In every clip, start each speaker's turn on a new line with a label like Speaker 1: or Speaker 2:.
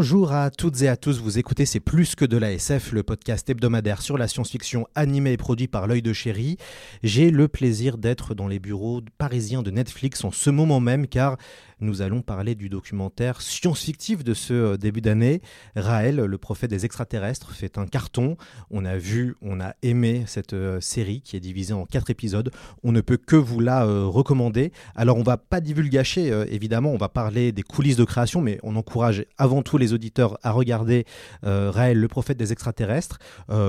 Speaker 1: Bonjour à toutes et à tous, vous écoutez C'est plus que de la SF, le podcast hebdomadaire sur la science-fiction animé et produit par l'œil de chéri. J'ai le plaisir d'être dans les bureaux parisiens de Netflix en ce moment même car nous allons parler du documentaire science-fictif de ce euh, début d'année. Raël, le prophète des extraterrestres, fait un carton. On a vu, on a aimé cette euh, série qui est divisée en quatre épisodes. On ne peut que vous la euh, recommander. Alors on va pas divulgacher, évidemment, on va parler des coulisses de création, mais on encourage avant tout les auditeurs à regarder Raël, le prophète des extraterrestres.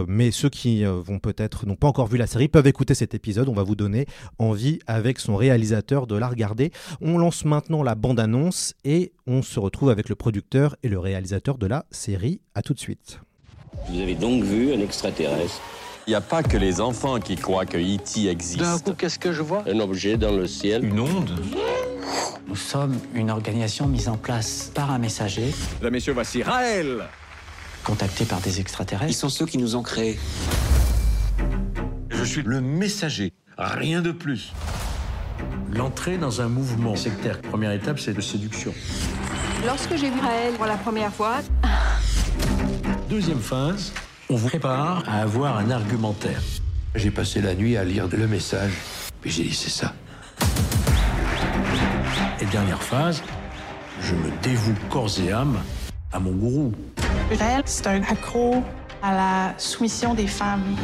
Speaker 1: mais ceux qui vont peut-être n'ont pas encore vu la série peuvent écouter cet épisode. On va vous donner envie avec son réalisateur de la regarder. On lance maintenant la bande-annonce et on se retrouve avec le producteur et le réalisateur de la série. A tout de suite.
Speaker 2: Vous avez donc vu un extraterrestre
Speaker 3: Il n'y a pas que les enfants qui croient que E.T. existe.
Speaker 4: D'un coup, qu'est-ce que je vois?
Speaker 2: Un objet dans le ciel
Speaker 3: Une onde
Speaker 5: Nous sommes une organisation mise en place par un messager,
Speaker 3: Là, messieurs, voici Raël
Speaker 5: contacté par des extraterrestres.
Speaker 6: Ils sont ceux qui nous ont créés.
Speaker 7: Je suis le messager, rien de plus.
Speaker 4: L'entrée dans un mouvement sectaire. Première étape, c'est de séduction.
Speaker 8: Lorsque j'ai vu Raël pour la première fois,
Speaker 4: Deuxième phase, on vous prépare à avoir un argumentaire.
Speaker 7: J'ai passé la nuit à lire le message, puis j'ai dit c'est ça.
Speaker 4: Et dernière phase, je me dévoue corps et âme à mon gourou.
Speaker 8: Raël, c'est un accro à la soumission des femmes.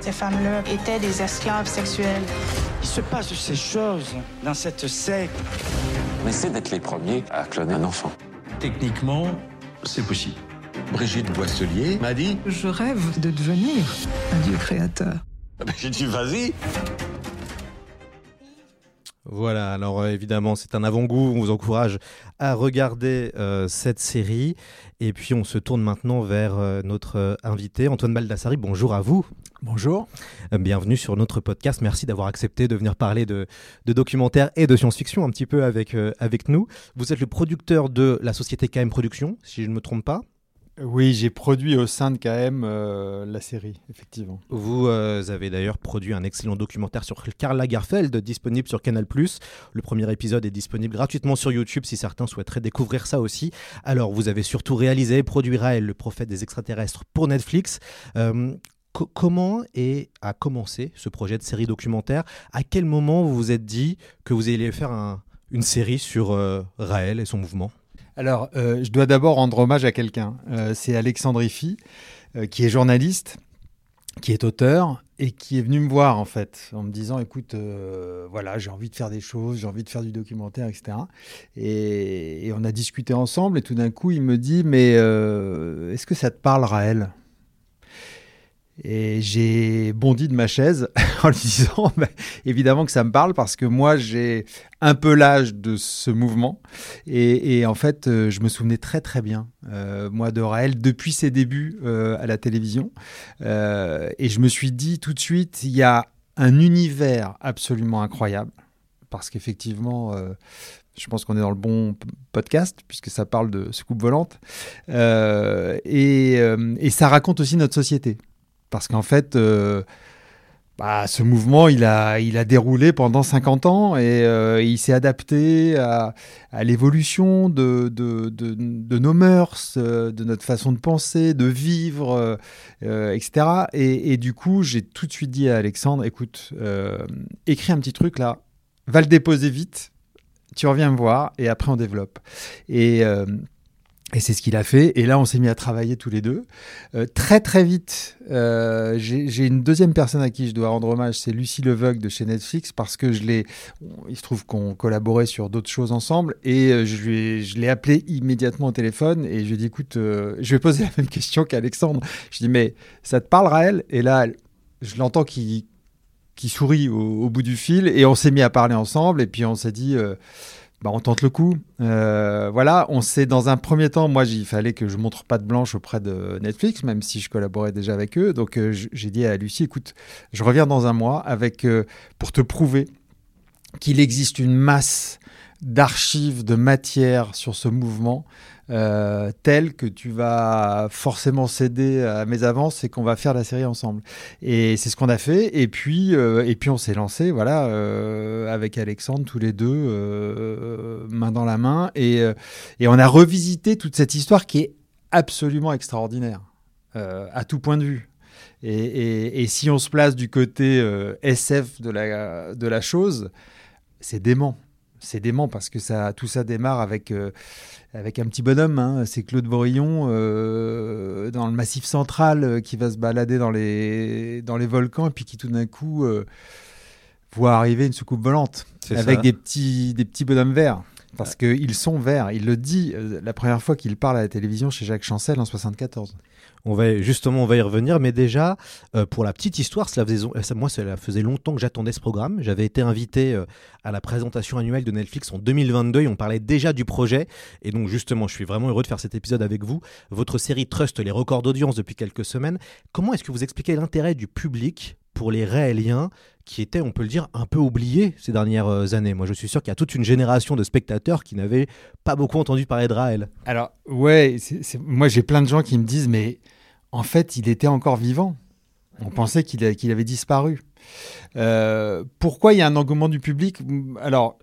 Speaker 8: Ces femmes-là étaient des esclaves sexuels.
Speaker 9: Il se passe de ces choses dans cette secte.
Speaker 6: On essaie d'être les premiers à cloner un enfant.
Speaker 4: Techniquement, c'est possible.
Speaker 7: Brigitte Boisselier m'a dit
Speaker 8: Je rêve de devenir un dieu créateur.
Speaker 7: Ah ben, J'ai dit vas-y
Speaker 1: Voilà, alors euh, évidemment c'est un avant-goût, on vous encourage à regarder euh, cette série. Et puis on se tourne maintenant vers euh, notre euh, invité, Antoine Baldassari. Bonjour à vous.
Speaker 10: Bonjour.
Speaker 1: Euh, Bienvenue sur notre podcast. Merci d'avoir accepté de venir parler de, de documentaires et de science-fiction un petit peu avec, euh, avec nous. Vous êtes le producteur de la société KM Productions, si je ne me trompe pas.
Speaker 10: Oui, j'ai produit au sein de KM euh, la série, effectivement.
Speaker 1: Vous euh, avez d'ailleurs produit un excellent documentaire sur Karl Lagerfeld, disponible sur Canal+. Le premier épisode est disponible gratuitement sur YouTube si certains souhaiteraient découvrir ça aussi. Alors, vous avez surtout réalisé et produit Raël, le prophète des extraterrestres, pour Netflix. Euh, co- comment et a commencé ce projet de série documentaire? À quel moment vous vous êtes dit que vous alliez faire un- une série sur Raël et son mouvement?
Speaker 10: Alors, euh, je dois d'abord rendre hommage à quelqu'un. Euh, c'est Alexandre Iffy, euh, qui est journaliste, qui est auteur et qui est venu me voir en fait en me disant écoute euh, voilà j'ai envie de faire des choses j'ai envie de faire du documentaire etc et, on a discuté ensemble et tout d'un coup il me dit mais est-ce que ça te parle Raël et j'ai bondi de ma chaise en lui disant bah, évidemment que ça me parle parce que moi j'ai un peu l'âge de ce mouvement. Et, en fait euh, je me souvenais très très bien euh, moi de Raël depuis ses débuts euh, à la télévision. Et je me suis dit tout de suite il y a un univers absolument incroyable parce qu'effectivement je pense qu'on est dans le bon podcast puisque ça parle de soucoupe volante. Et ça raconte aussi notre société parce qu'en fait, euh, bah, ce mouvement, il a, déroulé pendant 50 ans et euh, il s'est adapté à, l'évolution de, nos mœurs, euh, de notre façon de penser, de vivre, etc. Et, du coup, j'ai tout de suite dit à Alexandre, écoute, écris un petit truc là, va le déposer vite, tu reviens me voir et après on développe. Et c'est ce qu'il a fait. Et là, on s'est mis à travailler tous les deux. Euh, très, très vite, euh, j'ai une deuxième personne à qui je dois rendre hommage, c'est Lucie Leveug de chez Netflix, parce que je l'ai. Il se trouve qu'on collaborait sur d'autres choses ensemble. Et euh, je l'ai appelé immédiatement au téléphone. Et je lui ai dit écoute, je vais poser la même question qu'Alexandre. Je lui ai dit mais ça te parle, Raël? Et là, je l'entends qui, sourit au, bout du fil. Et on s'est mis à parler ensemble. Et puis on s'est dit. Bah, on tente le coup. Euh, voilà, on sait dans un premier temps, moi, il fallait que je montre pas de blanche auprès de Netflix, même si je collaborais déjà avec eux. Donc, euh, j'ai dit à Lucie, écoute, je reviens dans un mois avec euh, pour te prouver qu'il existe une masse d'archives, de matière sur ce mouvement euh, tel que tu vas forcément céder à mes avances et qu'on va faire la série ensemble. Et c'est ce qu'on a fait. Et puis, euh, et puis on s'est lancé, voilà, euh, avec Alexandre, tous les deux, euh, main dans la main. Et, et on a revisité toute cette histoire qui est absolument extraordinaire, à tout point de vue. Et, et, et, si on se place du côté SF de la, de la chose, c'est dément c'est dément parce que ça, tout ça démarre avec, euh, avec un petit bonhomme. Hein. C'est Claude Vorillon euh, dans le massif central euh, qui va se balader dans les, dans les volcans et puis qui tout d'un coup voit arriver une soucoupe volante avec des petits, des petits bonhommes verts. Parce ouais. qu'ils sont verts. Il le dit la première fois qu'il parle à la télévision chez Jacques Chancel en 74.
Speaker 1: On va justement, on va y revenir, mais déjà euh, pour la petite histoire, cela faisait, ça, moi, faisait longtemps que j'attendais ce programme. J'avais été invité euh, à la présentation annuelle de Netflix en 2022 et on parlait déjà du projet. Et donc justement, je suis vraiment heureux de faire cet épisode avec vous. Votre série Trust les records d'audience depuis quelques semaines. Comment est-ce que vous expliquez l'intérêt du public pour les rééliens qui étaient, on peut le dire, un peu oubliés ces dernières années. Moi, je suis sûr qu'il y a toute une génération de spectateurs qui n'avaient pas beaucoup entendu parler de Raël.
Speaker 10: Alors, ouais, moi j'ai plein de gens qui me disent, mais en fait, il était encore vivant. On pensait qu'il, avait disparu. Euh, pourquoi il y a un engouement du public? Alors,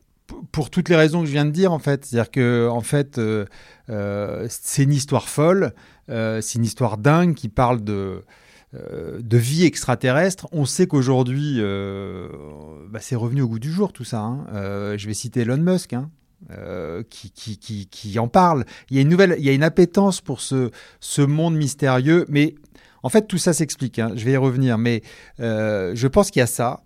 Speaker 10: pour toutes les raisons que je viens de dire, en fait. C'est-à-dire que, en fait, euh, euh, c'est une histoire folle, c'est une histoire dingue qui parle de, de vie extraterrestre. On sait qu'aujourd'hui, bah, c'est revenu au goût du jour, tout ça. Hein. je vais citer Elon Musk, hein. Euh, qui, qui, qui, en parle. Il y a une nouvelle, il y a une appétence pour ce, monde mystérieux, mais en fait tout ça s'explique. Hein. Je vais y revenir, mais euh, je pense qu'il y a ça.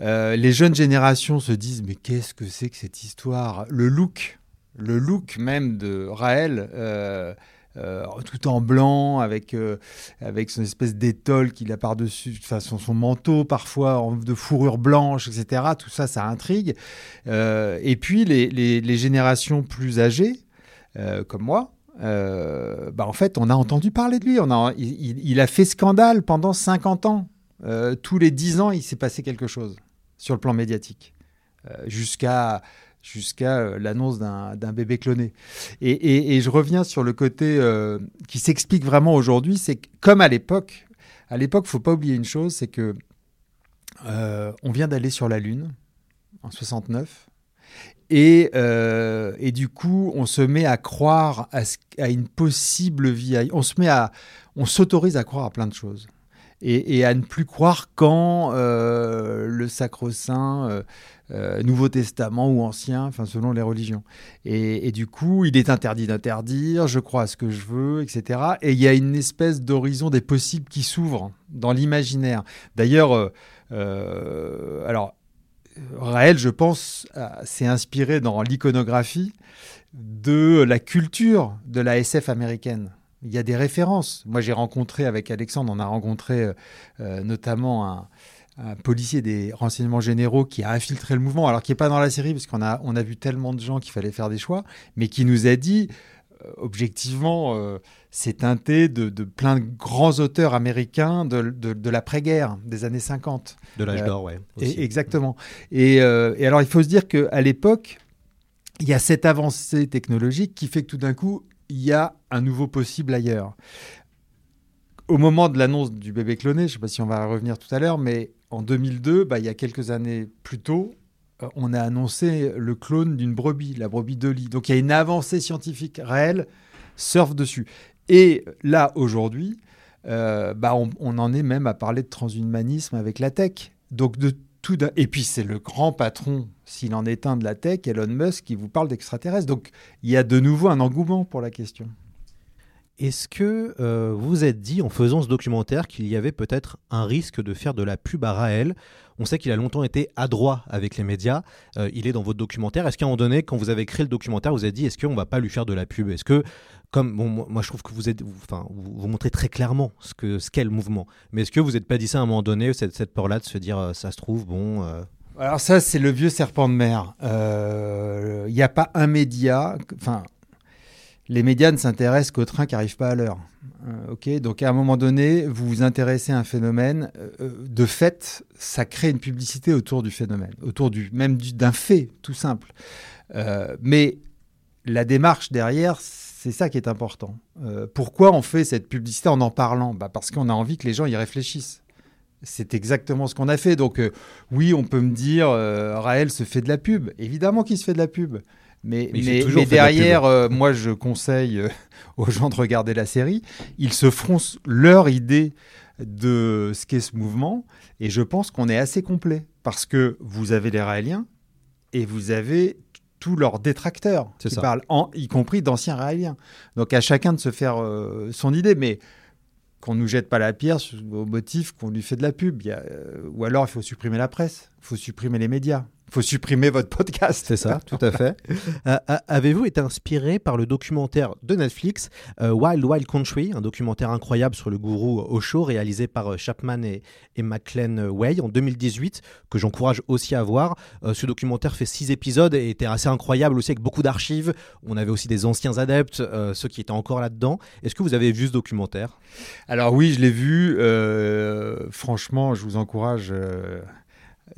Speaker 10: Euh, les jeunes générations se disent mais qu'est-ce que c'est que cette histoire? Le look, le look même de Raël. Euh, tout en blanc, avec, euh, avec son espèce d'étole qu'il a par-dessus, enfin son, son, manteau parfois de fourrure blanche, etc. Tout ça, ça intrigue. Euh, et puis les, les, les, générations plus âgées, comme moi, bah en fait, on a entendu parler de lui. On a, il, il a fait scandale pendant 50 ans. tous les 10 ans, il s'est passé quelque chose sur le plan médiatique. Jusqu'à jusqu'à euh, l'annonce d'un bébé cloné. Et, je reviens sur le côté euh, qui s'explique vraiment aujourd'hui, c'est que comme à l'époque, à l'époque, faut pas oublier une chose, c'est que euh, on vient d'aller sur la Lune en 69. Et, et, du coup, on se met à croire à, une possible vie. On se met à, on s'autorise à croire à plein de choses. Et, à ne plus croire quand le sacro-saint euh, Nouveau Testament ou Ancien, enfin selon les religions. Et, du coup, il est interdit d'interdire, je crois à ce que je veux, etc. Et il y a une espèce d'horizon des possibles qui s'ouvre dans l'imaginaire. D'ailleurs, euh, alors, Raël, je pense, s'est inspiré dans l'iconographie de la culture de la SF américaine. Il y a des références. Moi, j'ai rencontré avec Alexandre, on a rencontré euh, notamment un, un, policier des renseignements généraux qui a infiltré le mouvement, alors qui n'est pas dans la série, parce qu'on a, on a vu tellement de gens qu'il fallait faire des choix, mais qui nous a dit, euh, objectivement, euh, c'est teinté de, de, plein de grands auteurs américains de, de, de l'après-guerre, des années 50.
Speaker 1: De l'âge d'or, ouais.
Speaker 10: Et, exactement. Et, et alors, il faut se dire qu'à l'époque, il y a cette avancée technologique qui fait que tout d'un coup, il y a un nouveau possible ailleurs. Au moment de l'annonce du bébé cloné, je ne sais pas si on va revenir tout à l'heure, mais en 2002, bah, il y a quelques années plus tôt, euh, on a annoncé le clone d'une brebis, la brebis Dolly. Donc il y a une avancée scientifique réelle, surfe dessus. Et là, aujourd'hui, euh, bah, on, on, en est même à parler de transhumanisme avec la tech. Donc de tout et puis c'est le grand patron, s'il en est un de la tech, Elon Musk, qui vous parle d'extraterrestres. Donc il y a de nouveau un engouement pour la question.
Speaker 1: Est-ce que euh, vous vous êtes dit en faisant ce documentaire qu'il y avait peut-être un risque de faire de la pub à Raël? On sait qu'il a longtemps été adroit avec les médias. Euh, il est dans votre documentaire. Est-ce qu'à un moment donné, quand vous avez créé le documentaire, vous avez dit est-ce qu'on va pas lui faire de la pub? Est-ce que comme bon, moi je trouve que vous êtes, enfin, vous, vous, montrez très clairement ce que ce qu'est le mouvement. Mais est-ce que vous n'êtes pas dit ça à un moment donné, cette, cette peur-là de se dire euh, ça se trouve bon
Speaker 10: Alors ça c'est le vieux serpent de mer. Il n'y a pas un média, enfin les médias ne s'intéressent qu'aux trains qui n'arrivent pas à l'heure. Euh, donc à un moment donné, vous vous intéressez à un phénomène. Euh, de fait, ça crée une publicité autour du phénomène, autour du même d'un fait tout simple. Euh, mais la démarche derrière, c'est ça qui est important. pourquoi on fait cette publicité en en parlant? Bah Parce qu'on a envie que les gens y réfléchissent. C'est exactement ce qu'on a fait. Donc oui, on peut me dire, Raël se fait de la pub. Évidemment qu'il se fait de la pub. Mais, mais, derrière, euh, moi, je conseille euh, aux gens de regarder la série. Ils se feront leur idée de ce qu'est ce mouvement. Et je pense qu'on est assez complet. Parce que vous avez les Raéliens et vous avez tous leurs détracteurs qui parlent, y compris d'anciens Raéliens. Donc à chacun de se faire euh, son idée. Mais qu'on ne nous jette pas la pierre au motif qu'on lui fait de la pub. ou alors il faut supprimer la presse, il faut supprimer les médias faut supprimer votre podcast.
Speaker 1: C'est ça, tout à fait. Euh, euh, avez-vous été inspiré par le documentaire de Netflix euh, Wild Wild Country, un documentaire incroyable sur le gourou Osho, réalisé par Chapman et, et McLean Way en 2018, que j'encourage aussi à voir. ce documentaire fait six épisodes et était assez incroyable aussi avec beaucoup d'archives. On avait aussi des anciens adeptes, ceux qui étaient encore là-dedans. Est-ce que vous avez vu ce documentaire?
Speaker 10: Alors oui, je l'ai vu. franchement, je vous encourage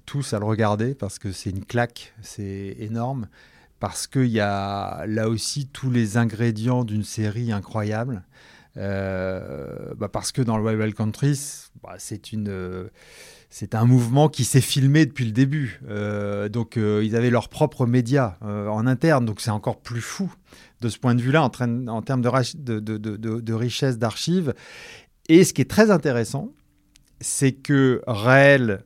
Speaker 10: tous à le regarder parce que c'est une claque, c'est énorme, parce qu'il y a là aussi tous les ingrédients d'une série incroyable. Euh, bah parce que dans le Wild Country, bah c'est une c'est un mouvement qui s'est filmé depuis le début. Euh, donc ils avaient leurs propres médias en interne, donc c'est encore plus fou de ce point de vue-là en, en, termes de, de, de, de richesse d'archives. Et ce qui est très intéressant, c'est que Raël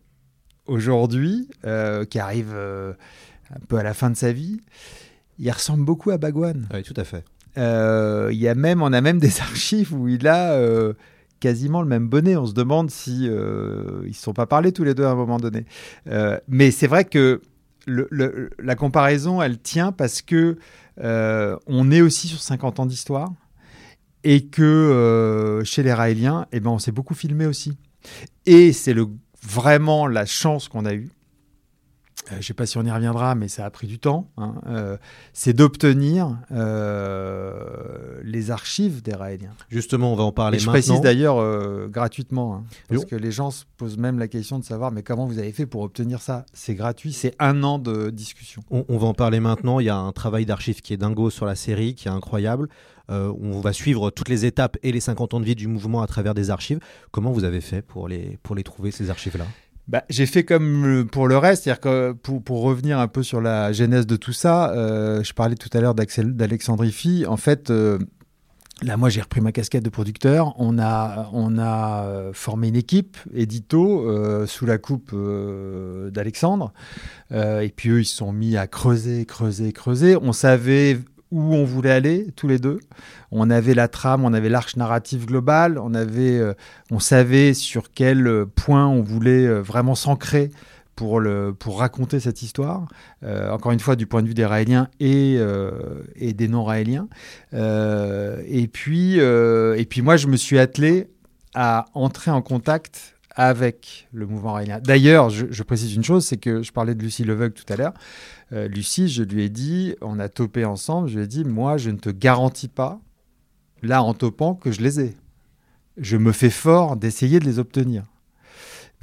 Speaker 10: aujourd'hui, euh, qui arrive euh, un peu à la fin de sa vie, il ressemble beaucoup à Bagwan.
Speaker 1: Oui, tout à fait.
Speaker 10: Euh, il y a même, on a même des archives où il a quasiment le même bonnet. On se demande si ils ne se sont pas parlé tous les deux à un moment donné. mais c'est vrai que la comparaison, elle tient parce que on est aussi sur 50 ans d'histoire et que chez les Raéliens, eh ben, on s'est beaucoup filmé aussi. Et c'est le vraiment la chance qu'on a eue, je ne sais pas si on y reviendra, mais ça a pris du temps, hein, euh, c'est d'obtenir euh, les archives des Raéliens.
Speaker 1: Justement, on va en parler
Speaker 10: je
Speaker 1: maintenant.
Speaker 10: Je précise d'ailleurs gratuitement, hein, parce que les gens se posent même la question de savoir, mais comment vous avez fait pour obtenir ça? C'est gratuit, c'est un an de discussion.
Speaker 1: On, on, va en parler maintenant, il y a un travail d'archives qui est dingo sur la série, qui est incroyable. on va suivre toutes les étapes et les 50 ans de vie du mouvement à travers des archives. Comment vous avez fait pour les, pour les trouver, ces archives-là?
Speaker 10: Bah, j'ai fait comme pour le reste, c'est-à-dire que pour, revenir un peu sur la genèse de tout ça, euh, je parlais tout à l'heure d'Alexandre Ifi. En fait, euh, là, moi, j'ai repris ma casquette de producteur. On a, on a euh, formé une équipe, édito, sous la coupe d'Alexandre. et puis, eux, ils se sont mis à creuser, creuser, creuser. On savait où on voulait aller tous les deux. On avait la trame, on avait l'arche narrative globale, on avait, euh, on savait sur quel euh, point on voulait euh, vraiment s'ancrer pour, pour raconter cette histoire, encore une fois du point de vue des Raéliens et, et des non-Raéliens. et, puis, et puis moi, je me suis attelé à entrer en contact avec le mouvement raélien. D'ailleurs, je, je, précise une chose, c'est que je parlais de Lucie Leveugle tout à l'heure. Euh, Lucie, je lui ai dit, on a topé ensemble, je lui ai dit, moi, je ne te garantis pas, là, en topant, que je les ai. Je me fais fort d'essayer de les obtenir.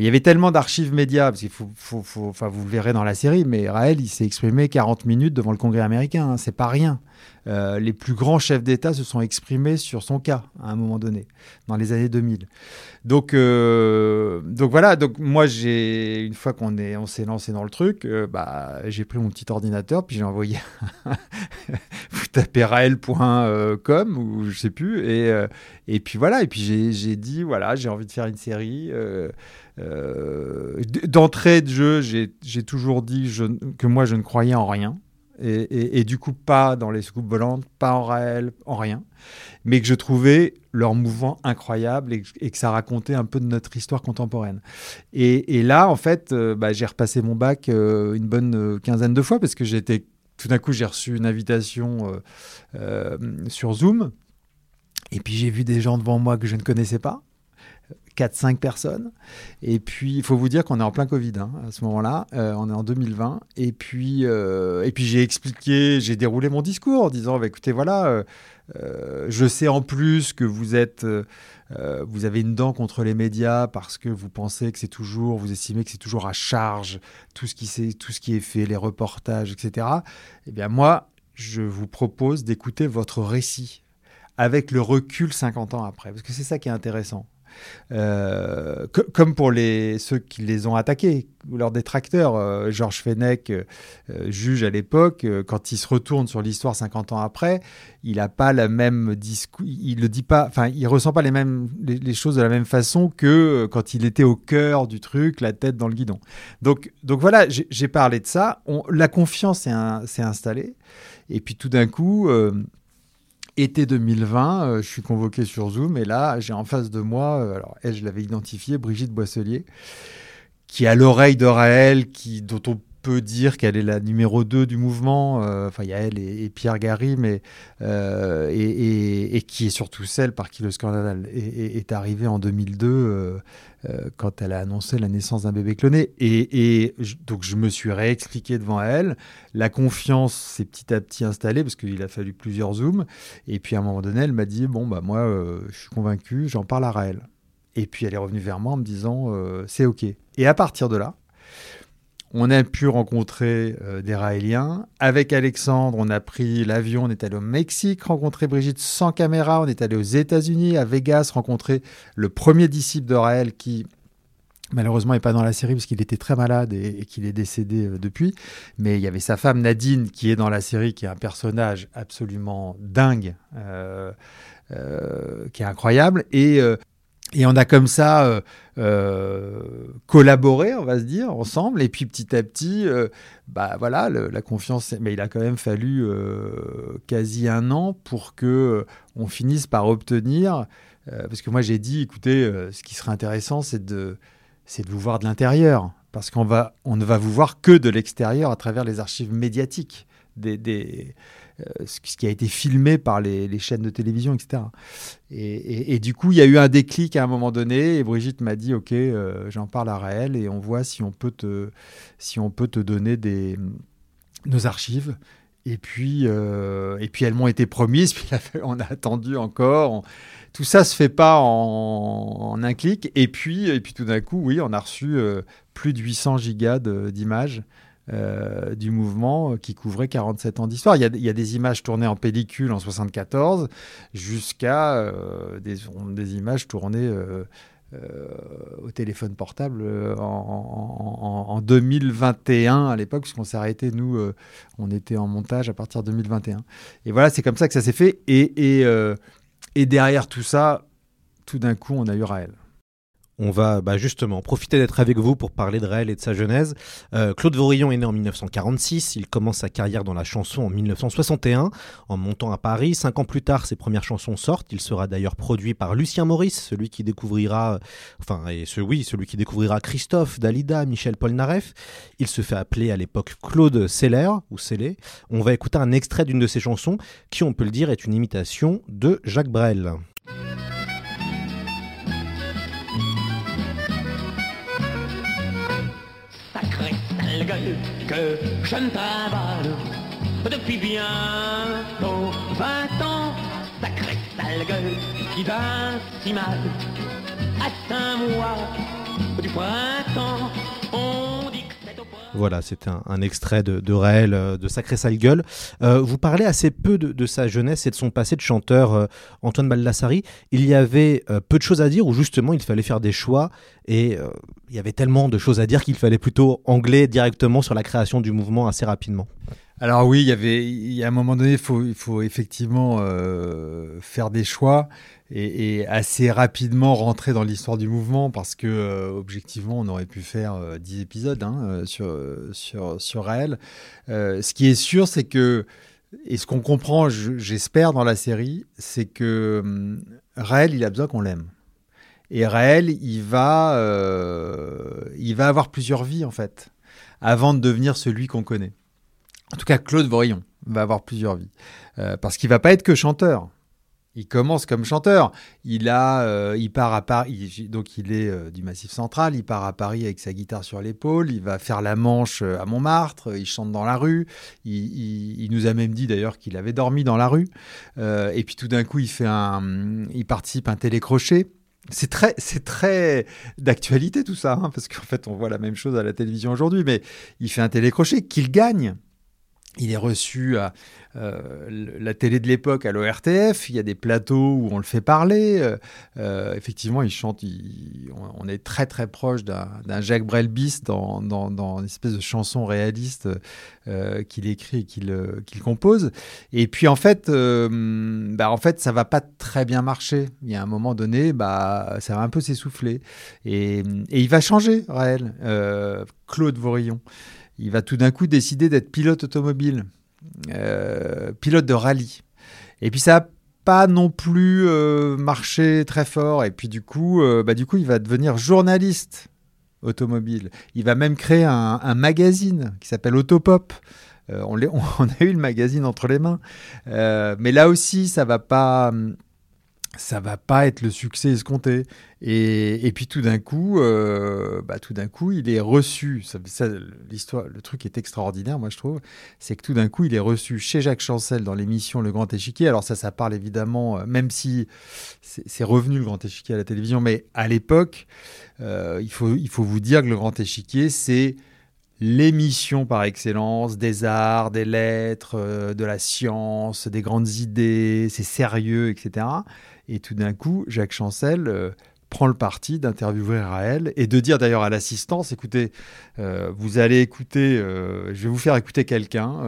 Speaker 10: Il y avait tellement d'archives médias, parce qu'il faut, enfin, vous le verrez dans la série, mais Raël, il s'est exprimé 40 minutes devant le Congrès américain, hein, c'est pas rien. Euh, les plus grands chefs d'État se sont exprimés sur son cas à un moment donné, dans les années 2000. Donc, euh, donc voilà. Donc moi, j'ai une fois qu'on est, on s'est lancé dans le truc, euh, bah, j'ai pris mon petit ordinateur puis j'ai envoyé. vous tapez rael.com ou je sais plus et et puis voilà. Et puis j'ai dit voilà, j'ai envie de faire une série. D'entrée de jeu, j'ai toujours dit que moi je ne croyais en rien. Et, du coup, pas dans les soucoupes volantes, pas en Raël, en rien. Mais que je trouvais leur mouvement incroyable et, que ça racontait un peu de notre histoire contemporaine. Et, là, en fait, euh, bah, j'ai repassé mon bac euh, une bonne euh, quinzaine de fois parce que j'étais. Tout d'un coup, j'ai reçu une invitation euh, sur Zoom. Et puis, j'ai vu des gens devant moi que je ne connaissais pas. 4-5 personnes. Et puis, il faut vous dire qu'on est en plein Covid hein, à ce moment-là. Euh, on est en 2020. Et puis, euh, et puis j'ai expliqué, j'ai déroulé mon discours en disant bah, écoutez, voilà, euh, je sais en plus que vous êtes. vous avez une dent contre les médias parce que vous pensez que c'est toujours, vous estimez que c'est toujours à charge tout ce qui, tout ce qui est fait, les reportages, etc. Eh bien, moi, je vous propose d'écouter votre récit avec le recul 50 ans après, parce que c'est ça qui est intéressant. Euh, comme pour les, ceux qui les ont attaqués, leurs détracteurs. Euh, Georges Fenech, euh, juge à l'époque, quand il se retourne sur l'histoire 50 ans après, il n'a pas la même discours, il le dit pas, enfin, il ressent pas les mêmes les, choses de la même façon que quand il était au cœur du truc, la tête dans le guidon. Donc, donc voilà, j'ai parlé de ça. On, la confiance s'est installée, et puis tout d'un coup été 2020, euh, je suis convoqué sur Zoom et là, j'ai en face de moi, euh, alors elle, je l'avais identifiée, Brigitte Boisselier, qui a l'oreille de Raël, qui, dont on peut dire qu'elle est la numéro 2 du mouvement. Euh, enfin, il y a elle et, Pierre Gary, mais euh, et, qui est surtout celle par qui le scandale est, est arrivé en 2002 euh, quand elle a annoncé la naissance d'un bébé cloné. Et, donc, je me suis réexpliqué devant elle. La confiance s'est petit à petit installée parce qu'il a fallu plusieurs zooms. Et puis, à un moment donné, elle m'a dit bon bah moi, je suis convaincu, j'en parle à Raël. Et puis, elle est revenue vers moi en me disant c'est ok. Et à partir de là on a pu rencontrer euh, des Raéliens. Avec Alexandre, on a pris l'avion, on est allé au Mexique rencontrer Brigitte sans caméra, on est allé aux États-Unis, à Vegas, rencontrer le premier disciple de Raël qui malheureusement n'est pas dans la série parce qu'il était très malade et, qu'il est décédé euh, depuis. Mais il y avait sa femme Nadine qui est dans la série, qui est un personnage absolument dingue, euh, qui est incroyable. Et et on a comme ça euh, euh, collaboré, on va se dire, ensemble. Et puis petit à petit, euh, bah voilà, la confiance. Mais il a quand même fallu quasi un an pour que on finisse par obtenir. Parce que moi j'ai dit, écoutez, ce qui serait intéressant, c'est de, c'est de vous voir de l'intérieur, parce qu'on va, on ne va vous voir que de l'extérieur à travers les archives médiatiques euh, ce qui a été filmé par les, chaînes de télévision, etc. Et, du coup, il y a eu un déclic à un moment donné, et Brigitte m'a dit, OK, euh, j'en parle à Raël, et on voit si on peut te, si on peut te donner des, nos archives. Et puis, euh, et puis elles m'ont été promises, puis on a attendu encore. Tout ça se fait pas en, en, un clic. Et puis, et puis tout d'un coup, oui, on a reçu plus de 800 gigas d'images euh, du mouvement qui couvrait 47 ans d'histoire. Il, y a des images tournées en pellicule en 74 jusqu'à euh, des, images tournées euh, au téléphone portable en, en, en 2021 à l'époque, puisqu'on s'est arrêté, nous, on était en montage à partir de 2021. Et voilà, c'est comme ça que ça s'est fait. Et, et derrière tout ça, tout d'un coup, on a eu Raël
Speaker 1: on va bah, justement profiter d'être avec vous pour parler de Raël et de sa genèse. Euh, Claude Vorillon est né en 1946, il commence sa carrière dans la chanson en 1961, en montant à Paris. Cinq ans plus tard, ses premières chansons sortent. Il sera d'ailleurs produit par Lucien Maurice, celui qui découvrira, enfin, et ce, oui, celui qui découvrira Christophe, Dalida, Michel Polnareff. Il se fait appeler à l'époque Claude Seller, ou Sellé. On va écouter un extrait d'une de ses chansons, qui, on peut le dire, est une imitation de Jacques Brel.
Speaker 11: Gueule que je ne travaille depuis bientôt 20 ans. Sacré sale gueule qui va si mal à cinq mois du printemps. On c'est
Speaker 1: voilà, c'était un, extrait de, de Raël, euh, de Sacré Sale Gueule. Euh, vous parlez assez peu de, sa jeunesse et de son passé de chanteur, euh, Antoine Baldassari. Il y avait peu de choses à dire ou justement il fallait faire des choix et il y avait tellement de choses à dire qu'il fallait plutôt angler directement sur la création du mouvement assez rapidement.
Speaker 10: Alors oui, il y avait, il y a un moment donné, il faut, effectivement euh, faire des choix et, assez rapidement rentrer dans l'histoire du mouvement parce que euh, objectivement, on aurait pu faire euh, 10 épisodes hein, euh, sur sur Raël. Ce qui est sûr, c'est que et ce qu'on comprend, j'espère dans la série, c'est que hum, Raël, il a besoin qu'on l'aime. Et Raël, il va, il va avoir plusieurs vies en fait, avant de devenir celui qu'on connaît. En tout cas, Claude Vorillon va avoir plusieurs vies. Euh, parce qu'il va pas être que chanteur. Il commence comme chanteur. Il a, euh, il part à Paris. Donc il est euh, du Massif Central. Il part à Paris avec sa guitare sur l'épaule. Il va faire la Manche à Montmartre. Il chante dans la rue. Il, nous a même dit d'ailleurs qu'il avait dormi dans la rue. Et puis tout d'un coup, il fait un, il participe à un télécrochet. C'est très, c'est très d'actualité tout ça, hein, parce qu'en fait, on voit la même chose à la télévision aujourd'hui. Mais il fait un télécrochet qu'il gagne. Il est reçu à euh, la télé de l'époque à l'ORTF. Il y a des plateaux où on le fait parler. Euh, euh, effectivement, il chante. On, est très très proche d'un Jacques Brel bis dans, une espèce de chanson réaliste qu'il écrit et qu'il qu compose. Et puis en fait, bah, en fait, ça va pas très bien marcher. Il y a un moment donné, bah, ça va un peu s'essouffler. Et, et, il va changer, Raël. Claude Vorillon il va tout d'un coup décider d'être pilote automobile, euh, pilote de rallye. Et puis ça n'a pas non plus euh, marché très fort. Et puis du coup, euh, bah, du coup, il va devenir journaliste automobile. Il va même créer un, magazine qui s'appelle Autopop. On, on, a eu le magazine entre les mains. mais là aussi, ça va pas ça va pas être le succès escompté. Et, et puis tout d'un coup, euh, bah, tout d'un coup, il est reçu. Ça, l'histoire, le truc est extraordinaire, moi je trouve, c'est que tout d'un coup, il est reçu chez Jacques Chancel dans l'émission Le Grand Échiquier. Alors ça, ça parle évidemment, euh, même si c'est revenu le Grand Échiquier à la télévision, mais à l'époque, euh, il faut il faut vous dire que le Grand Échiquier, c'est l'émission par excellence des arts, des lettres, de la science, des grandes idées, c'est sérieux, etc. Et tout d'un coup, Jacques Chancel euh, prend le parti d'interviewer Raël et de dire d'ailleurs à l'assistance, écoutez, euh, vous allez écouter, euh, je vais vous faire écouter quelqu'un,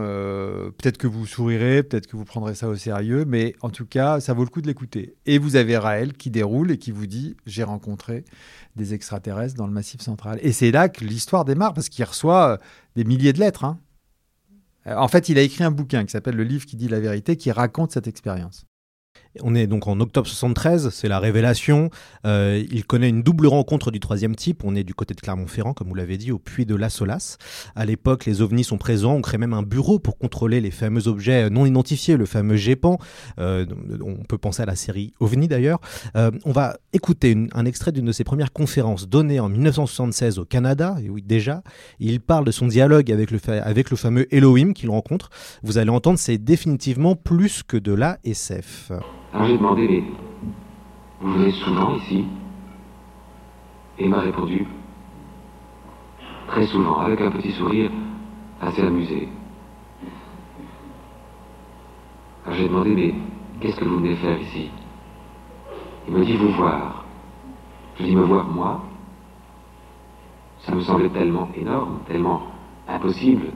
Speaker 10: peut-être que vous sourirez, peut-être que vous prendrez ça au sérieux, mais en tout cas, ça vaut le coup de l'écouter. Et vous avez Raël qui déroule et qui vous dit, j'ai rencontré des extraterrestres dans le Massif central. Et c'est là que l'histoire démarre, parce qu'il reçoit des milliers de lettres. Hein. En fait, il a écrit un bouquin qui s'appelle Le livre qui dit la vérité, qui raconte cette expérience.
Speaker 1: On est donc en octobre 73, c'est la révélation. Euh, il connaît une double rencontre du troisième type. On est du côté de Clermont-Ferrand, comme vous l'avez dit, au puits de la Solace. À l'époque, les ovnis sont présents. On crée même un bureau pour contrôler les fameux objets non identifiés, le fameux GEPAN. Euh, on peut penser à la série OVNI d'ailleurs. Euh, on va écouter un extrait d'une de ses premières conférences données en 1976 au Canada. Et oui, déjà, il parle de son dialogue avec le, avec le fameux Elohim qu'il rencontre. Vous allez entendre, c'est définitivement plus que de la SF.
Speaker 12: Alors j'ai demandé, mais vous venez souvent ici? Et il m'a répondu, très souvent, avec un petit sourire assez amusé. Alors j'ai demandé, mais qu'est-ce que vous venez faire ici? Il me dit, vous voir. Je dis, me voir moi? Ça me semblait tellement énorme, tellement impossible.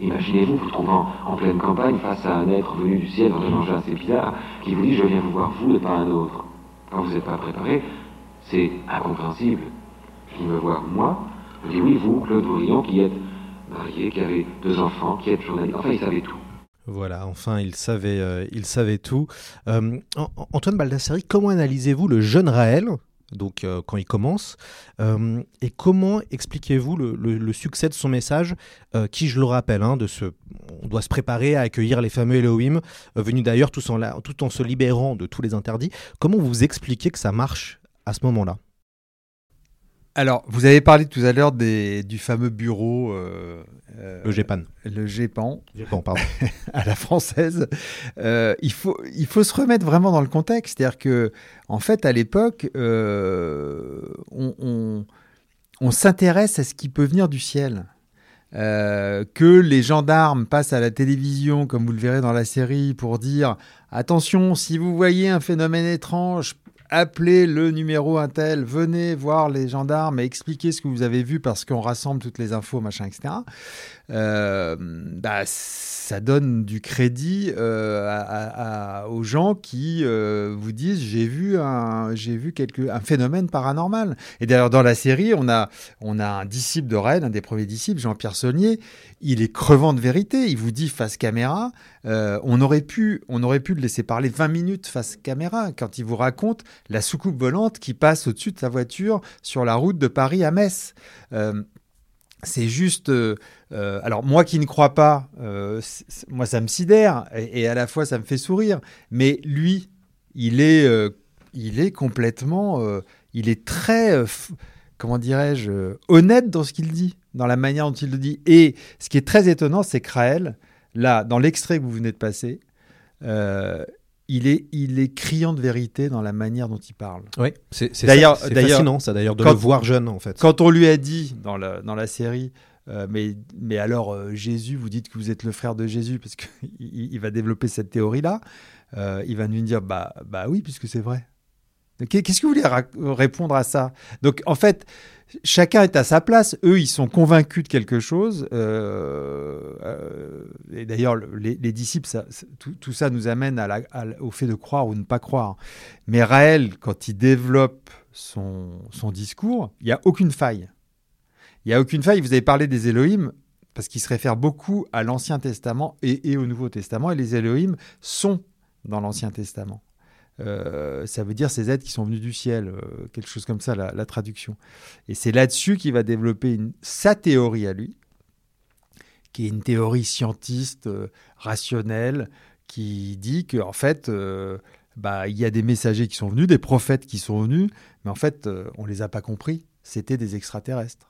Speaker 12: Imaginez-vous vous trouvant en pleine campagne face à un être venu du ciel dans un engin assez bizarre qui vous dit je viens vous voir vous et pas un autre. Quand vous n'êtes pas préparé, c'est incompréhensible. Je dis me voir moi, je dis oui vous, Claude Bourillon, qui êtes marié, qui avez deux enfants, qui êtes journaliste, enfin il savait tout.
Speaker 1: Voilà, enfin, il savait, euh, il savait tout. Euh, Antoine Baldassari, comment analysez-vous le jeune Raël, donc euh, quand il commence. Euh, et comment expliquez-vous le, succès de son message, euh, qui, je le rappelle, hein, de ce, on doit se préparer à accueillir les fameux Elohim, venus d'ailleurs tout, tout en se libérant de tous les interdits. Comment vous expliquez que ça marche à ce moment-là?
Speaker 10: Alors, vous avez parlé tout à l'heure du fameux bureau. Euh,
Speaker 1: le GEPAN.
Speaker 10: Le GEPAN.
Speaker 1: GEPAN, pardon.
Speaker 10: à la française. Euh, il, faut, il faut se remettre vraiment dans le contexte. C'est-à-dire que, en fait, à l'époque, euh, on, on, on s'intéresse à ce qui peut venir du ciel. Euh, que les gendarmes passent à la télévision, comme vous le verrez dans la série, pour dire attention, si vous voyez un phénomène étrange, appelez le numéro Intel, venez voir les gendarmes et expliquez ce que vous avez vu parce qu'on rassemble toutes les infos, machin, etc. Euh, bah, ça donne du crédit euh, aux gens qui euh, vous disent j'ai vu un j'ai vu quelque un phénomène paranormal. Et d'ailleurs dans la série on a on a un disciple de Rennes, un des premiers disciples, Jean-Pierre Saulnier. Il est crevant de vérité. Il vous dit face caméra. On aurait pu on aurait pu le laisser parler 20 minutes face caméra quand il vous raconte la soucoupe volante qui passe au-dessus de sa voiture sur la route de Paris à Metz. C'est juste. Euh, alors, moi qui ne crois pas, euh, moi ça me sidère et, et, à la fois ça me fait sourire. Mais lui, il est, euh, il est complètement. il est très. comment dirais-je Honnête dans ce qu'il dit, dans la manière dont il le dit. Et ce qui est très étonnant, c'est que Raël, là, dans l'extrait que vous venez de passer, il est, il est criant de vérité dans la manière dont il parle.
Speaker 1: Oui, c'est fascinant, ça, d'ailleurs, de
Speaker 10: quand-
Speaker 1: le voir jeune, en fait.
Speaker 10: Quand on lui a dit dans la, dans la série, euh, mais, mais alors euh, Jésus, vous dites que vous êtes le frère de Jésus, parce qu'il il va développer cette théorie-là, euh, il va nous dire, bah, bah oui, puisque c'est vrai. Qu'est- Qu'est-ce que vous voulez répondre à ça? Donc en fait, chacun est à sa place. Eux, ils sont convaincus de quelque chose. et d'ailleurs, le- les, les disciples, tout, ça nous amène au fait de croire ou ne pas croire. Mais Raël, quand il développe son discours, il n'y a aucune faille. Il n'y a aucune faille. Vous avez parlé des Elohim, parce qu'il se réfère beaucoup à l'Ancien Testament et, au Nouveau Testament. Et les Elohim sont dans l'Ancien Testament. Euh, ça veut dire ces êtres qui sont venus du ciel, euh, quelque chose comme ça, la, traduction. Et c'est là-dessus qu'il va développer sa théorie à lui, qui est une théorie scientiste, euh, rationnelle, qui dit qu'en en fait, bah, il y a des messagers qui sont venus, des prophètes qui sont venus, mais en fait, on les a pas compris. C'était des extraterrestres.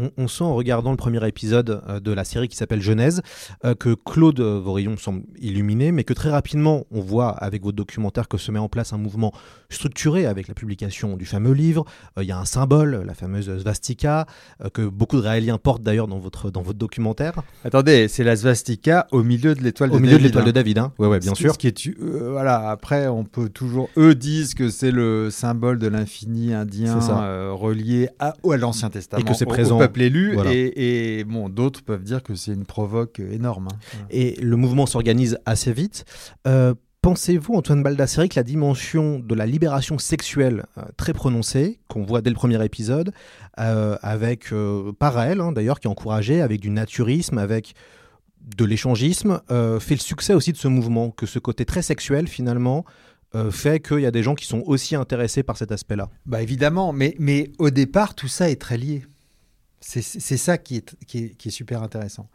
Speaker 1: On, on sent en regardant le premier épisode euh, de la série qui s'appelle Genèse euh, que Claude Vorillon semble illuminé, mais que très rapidement on voit avec votre documentaire que se met en place un mouvement structuré avec la publication du fameux livre. Euh, Il y a un symbole, la fameuse svastika, que beaucoup de Raéliens portent d'ailleurs dans votre, dans votre documentaire.
Speaker 10: Attendez, c'est la svastika au milieu de l'étoile de
Speaker 1: Au
Speaker 10: David.
Speaker 1: milieu de l'étoile
Speaker 10: hein.
Speaker 1: de David, hein. Ouais, ouais, bien sûr.
Speaker 10: ce qui est, euh, voilà, après, on peut toujours. Eux disent que c'est le symbole de l'infini indien euh, relié à, à l'Ancien Testament.
Speaker 1: Et que c'est
Speaker 10: au-
Speaker 1: présent.
Speaker 10: Peuple élu.
Speaker 1: Voilà.
Speaker 10: Et, et, bon, d'autres peuvent dire que c'est une provoque énorme. hein. Voilà.
Speaker 1: Et le mouvement s'organise assez vite. Euh, Pensez-vous, Antoine Baldassari, que la dimension de la libération sexuelle euh, très prononcée, qu'on voit dès le premier épisode, euh, avec, euh, par Raël hein, d'ailleurs, qui est encouragé, avec du naturisme, avec de l'échangisme, euh, fait le succès aussi de ce mouvement, que ce côté très sexuel, finalement, euh, fait qu'il y a des gens qui sont aussi intéressés par cet aspect-là?
Speaker 10: Bah évidemment, mais, mais au départ, tout ça est très lié. C'est ça qui est, qui est, qui est super intéressant.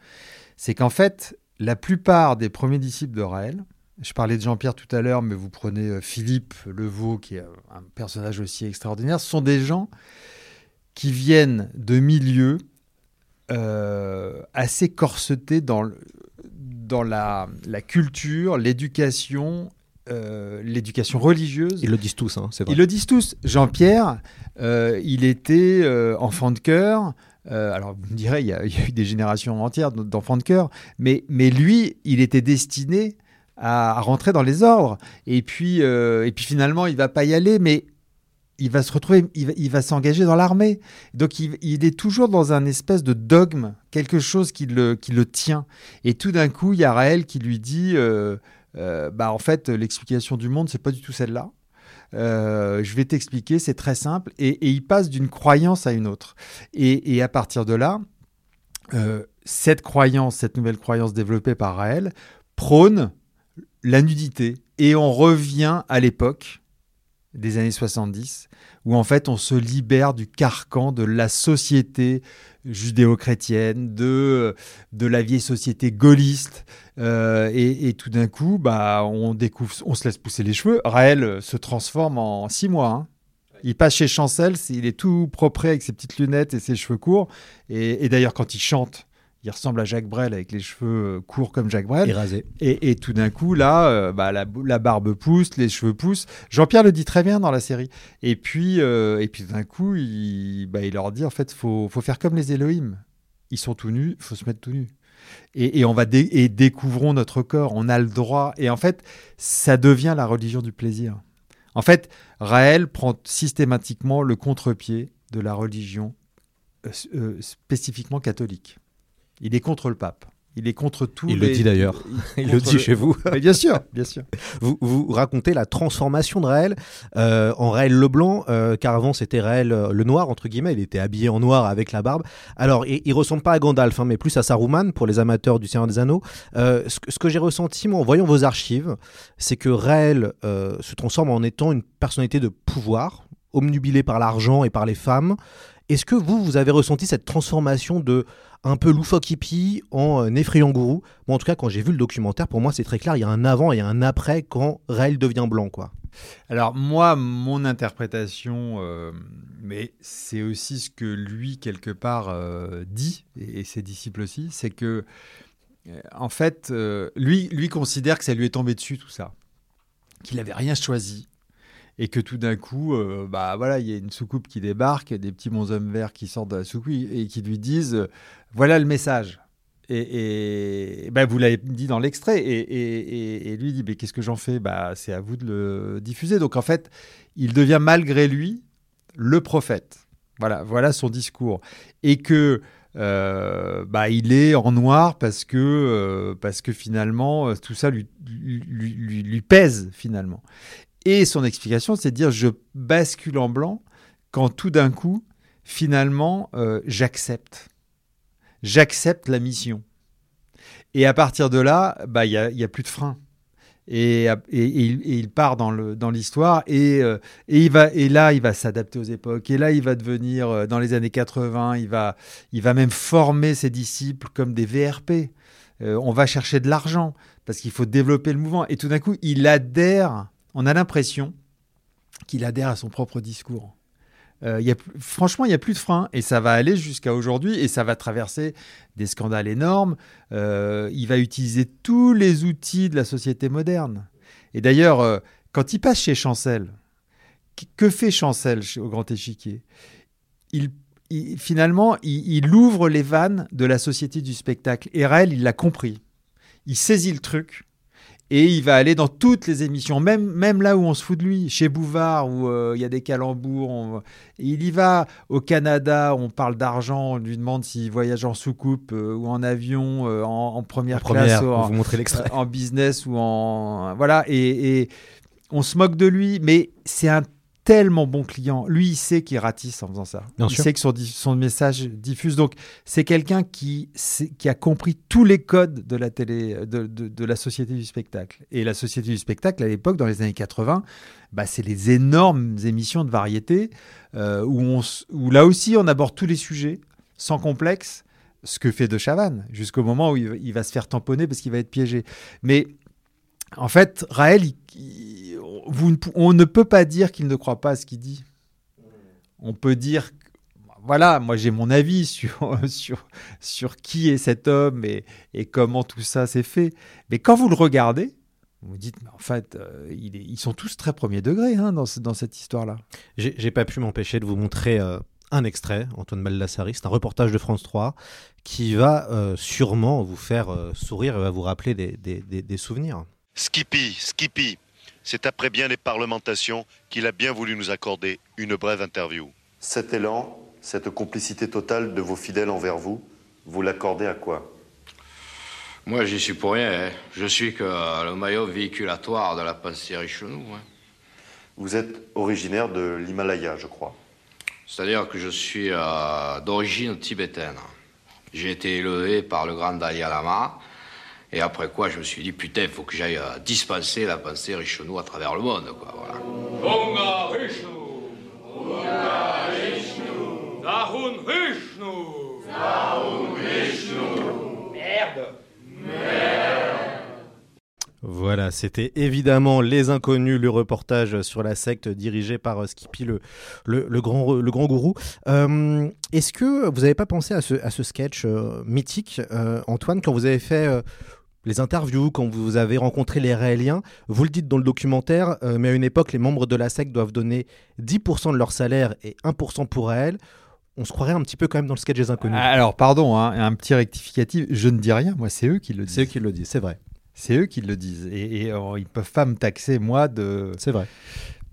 Speaker 10: C'est qu'en fait, la plupart des premiers disciples de Raël, je parlais de Jean-Pierre tout à l'heure, mais vous prenez euh, Philippe Levaux, qui est un personnage aussi extraordinaire, ce sont des gens qui viennent de milieux euh, assez corsetés dans, le- dans la, la culture, l'éducation, euh, l'éducation religieuse.
Speaker 1: Ils le disent tous, hein, c'est vrai.
Speaker 10: Ils le disent tous. Jean-Pierre, euh, il était euh, enfant de cœur. Euh, alors, vous me direz, il y, a, eu des générations entières d'enfants de cœur, mais, lui, il était destiné à, rentrer dans les ordres. Et puis, euh, et puis finalement, il va pas y aller, mais il va se retrouver, il va, s'engager dans l'armée. Donc, il, est toujours dans un espèce de dogme, quelque chose qui le, qui le tient. Et tout d'un coup, il y a Raël qui lui dit, euh, bah en fait, l'explication du monde, c'est pas du tout celle-là. Euh, je vais t'expliquer, c'est très simple. Et, il passe d'une croyance à une autre. Et, et à partir de là, euh, cette croyance, cette nouvelle croyance développée par Raël, prône la nudité. Et on revient à l'époque des années 70, où en fait on se libère du carcan de la société judéo-chrétienne, de, de la vieille société gaulliste, euh, et, et, tout d'un coup, bah, on découvre, on se laisse pousser les cheveux. Raël se transforme en six mois. Hein. Il passe chez Chancel, il est tout propre avec ses petites lunettes et ses cheveux courts. Et, et d'ailleurs, quand il chante, il ressemble à Jacques Brel avec les cheveux courts comme Jacques Brel.
Speaker 1: Et rasé.
Speaker 10: Et, et tout d'un coup, là, euh, bah, la, la, barbe pousse, les cheveux poussent. Jean-Pierre le dit très bien dans la série. Et puis, euh, et puis d'un coup, il, bah, il leur dit en fait, faut, faut faire comme les Elohim. Ils sont tout nus, il faut se mettre tout nu. Et, et on va dé et découvrons notre corps. On a le droit. Et en fait, ça devient la religion du plaisir. En fait, Raël prend systématiquement le contre-pied de la religion euh, euh, spécifiquement catholique. Il est contre le pape. Il est contre tout.
Speaker 1: Il le dit d'ailleurs. Il, le dit chez vous.
Speaker 10: Mais bien sûr, bien sûr.
Speaker 1: Vous, vous racontez la transformation de Raël euh, en Raël Leblanc, euh, car avant c'était Raël euh, le noir entre guillemets. Il était habillé en noir avec la barbe. Alors, il, il ressemble pas à Gandalf, hein, mais plus à Saruman pour les amateurs du Seigneur des Anneaux. Euh, ce, que- que j'ai ressenti moi en voyant vos archives, c'est que Raël se transforme en étant une personnalité de pouvoir, omnubilée par l'argent et par les femmes. Est-ce que vous, vous avez ressenti cette transformation de un peu loufoque hippie en euh, effrayant gourou Moi, en tout cas, quand j'ai vu le documentaire, pour moi, c'est très clair. Il y a un avant et un après quand Raël devient blanc, quoi.
Speaker 10: Alors moi, mon interprétation, euh, mais c'est aussi ce que lui, quelque part, euh, dit, et, ses disciples aussi, c'est que, en fait, lui, lui considère que ça lui est tombé dessus, tout ça. Qu'il n'avait rien choisi. Et que tout d'un coup, euh, bah voilà, il y a une soucoupe qui débarque, des petits bonshommes verts qui sortent de la soucoupe et qui lui disent euh, voilà le message. Et, bah, vous l'avez dit dans l'extrait. Et, lui dit mais qu'est-ce que j'en fais? Bah, C'est à vous de le diffuser. Donc en fait, il devient malgré lui le prophète. Voilà, voilà son discours. Et que euh, bah, il est en noir parce que, parce que finalement, tout ça lui- lui pèse finalement. Et son explication, c'est de dire je bascule en blanc quand tout d'un coup, finalement, euh, j'accepte. J'accepte la mission. Et à partir de là, bah, il n'y a, y a plus de frein. Et, il, part dans le- dans l'histoire et, euh, et, il va, et là, il va s'adapter aux époques. Et là, il va devenir, euh, dans les années 80, il va, il va même former ses disciples comme des VRP. On va chercher de l'argent parce qu'il faut développer le mouvement. Et tout d'un coup, il adhère, on a l'impression qu'il adhère à son propre discours. Euh, franchement, il n'y a plus de frein et ça va aller jusqu'à aujourd'hui et ça va traverser des scandales énormes. Euh, il va utiliser tous les outils de la société moderne. Et d'ailleurs, euh, quand il passe chez Chancel, qu- que fait Chancel au Grand Échiquier? Il, Finalement, il, il ouvre les vannes de la société du spectacle. Et Raël, il l'a compris. Il saisit le truc et il va aller dans toutes les émissions, même, même là où on se fout de lui, chez Bouvard, où euh, il y a des calembours. on- Il y va au Canada, on parle d'argent, on lui demande s'il voyage en soucoupe euh, ou en avion, euh, en, en première,
Speaker 1: En première,
Speaker 10: classe, ou
Speaker 1: on
Speaker 10: en,
Speaker 1: vous montrer l'extrait.
Speaker 10: en business ou en. Voilà, et, et on se moque de lui, mais c'est un tellement bon client. Lui, il sait qu'il ratisse en faisant ça.
Speaker 1: Bien
Speaker 10: il
Speaker 1: sûr.
Speaker 10: sait que son, message diffuse. Donc, c'est quelqu'un qui, qui a compris tous les codes de la télé, de, de- de la société du spectacle. Et la société du spectacle, à l'époque, dans les années 80, bah, c'est les énormes émissions de variété euh, où, on, où là aussi, on aborde tous les sujets sans complexe. Ce que fait De Chavannes, jusqu'au moment où il, va- il va se faire tamponner parce qu'il va être piégé. Mais en fait, Raël, il- il- vous ne pou- on ne peut pas dire qu'il ne croit pas à ce qu'il dit. On peut dire, voilà, moi j'ai mon avis sur, sur, sur qui est cet homme et, et comment tout ça s'est fait. Mais quand vous le regardez, vous vous dites, mais en fait, euh, il est- ils sont tous très premier degré hein, dans, ce- dans cette histoire-là.
Speaker 1: J'ai j'ai pas pu m'empêcher de vous montrer euh, un extrait, Antoine Baldassari, c'est un reportage de France 3 qui va euh, sûrement vous faire euh, sourire et va vous rappeler des, des- des- des souvenirs.
Speaker 13: Skippy, Skippy, c'est après bien des parlementations qu'il a bien voulu nous accorder une brève interview. Cet élan, cette complicité totale de vos fidèles envers vous, vous l'accordez à quoi?
Speaker 14: Moi, j'y suis pour rien. hein. Je suis que euh, le maillot véhiculatoire de la pensée Richelieu. hein.
Speaker 13: Vous êtes originaire de l'Himalaya, je crois.
Speaker 14: C'est-à-dire que je suis euh, d'origine tibétaine. J'ai été élevé par le grand Dalai Lama. Et après quoi, je me suis dit, putain, il faut que j'aille euh, dispenser la pensée Richelieu à travers le monde. Quoi, voilà.
Speaker 11: Vishnu. Merde.
Speaker 1: Voilà, c'était évidemment Les Inconnus, le reportage sur la secte dirigé par euh, Skippy, le, le, le grand, le grand gourou. Euh, Est-ce que vous n'avez pas pensé à ce, à ce sketch euh, mythique, euh, Antoine, quand vous avez fait euh, les interviews, quand vous avez rencontré les Raéliens Vous le dites dans le documentaire, euh, mais à une époque, les membres de la secte doivent donner 10% de leur salaire et 1% pour Raël. On se croirait un petit peu quand même dans le sketch des Inconnus.
Speaker 10: Alors, pardon, hein, un petit rectificatif, je ne dis rien, moi, c'est eux qui le disent.
Speaker 1: C'est eux qui le disent, c'est vrai.
Speaker 10: C'est eux qui le disent. Et, et, euh, ils peuvent pas me taxer, moi, de.
Speaker 1: C'est vrai.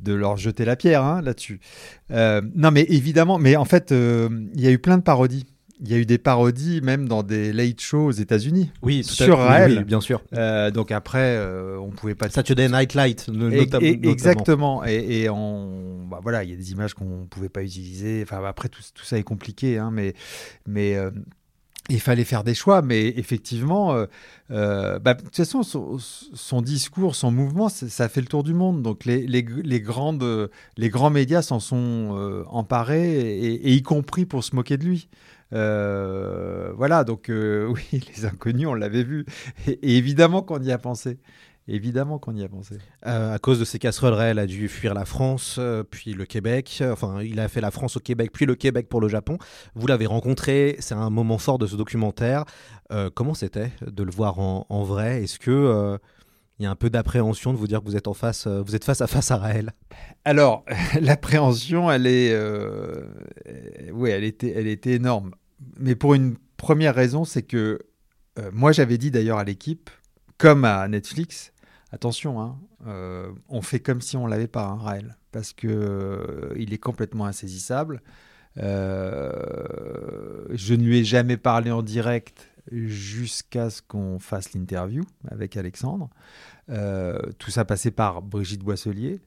Speaker 10: de leur jeter la pierre hein, là-dessus. non, mais évidemment, mais en fait, il y a eu plein de parodies il y a eu des parodies même dans des late shows aux États-Unis.
Speaker 1: Oui,
Speaker 10: sur Raël.
Speaker 1: Oui, bien sûr.
Speaker 10: Euh, donc après, euh, on pouvait pas.
Speaker 1: Saturday Night Light,
Speaker 10: notamment. Exactement. Et, et on, bah, voilà, il y a des images qu'on pouvait pas utiliser. Enfin, après tout, tout ça est compliqué, hein, mais mais. Euh, il fallait faire des choix, mais effectivement, euh, euh bah, de toute façon, son, son, discours, son mouvement, ça fait le tour du monde. Donc les, les, les grandes, les grands médias s'en sont euh, emparés, et, et, y compris pour se moquer de lui. Euh, voilà, donc euh, oui, les inconnus, on l'avait vu. Et, évidemment qu'on y a pensé. Évidemment qu'on y a pensé.
Speaker 1: Euh, à cause de ces casseroles, elle a dû fuir la France, puis le Québec. Enfin, il a fait la France au Québec, puis le Québec pour le Japon. Vous l'avez rencontré, c'est un moment fort de ce documentaire. comment c'était de le voir en, en vrai? Est-ce que il y a un peu d'appréhension de vous dire que vous êtes en face, vous êtes face à face à Raël?
Speaker 10: Alors, l'appréhension, elle est, oui, elle était, elle était énorme mais pour une première raison, c'est que euh, moi j'avais dit d'ailleurs à l'équipe, comme à Netflix, attention, hein, euh, on fait comme si on l'avait pas, hein, Raël, parce que euh, il est complètement insaisissable. je ne lui ai jamais parlé en direct jusqu'à ce qu'on fasse l'interview avec Alexandre. tout ça passait par Brigitte Boisselier.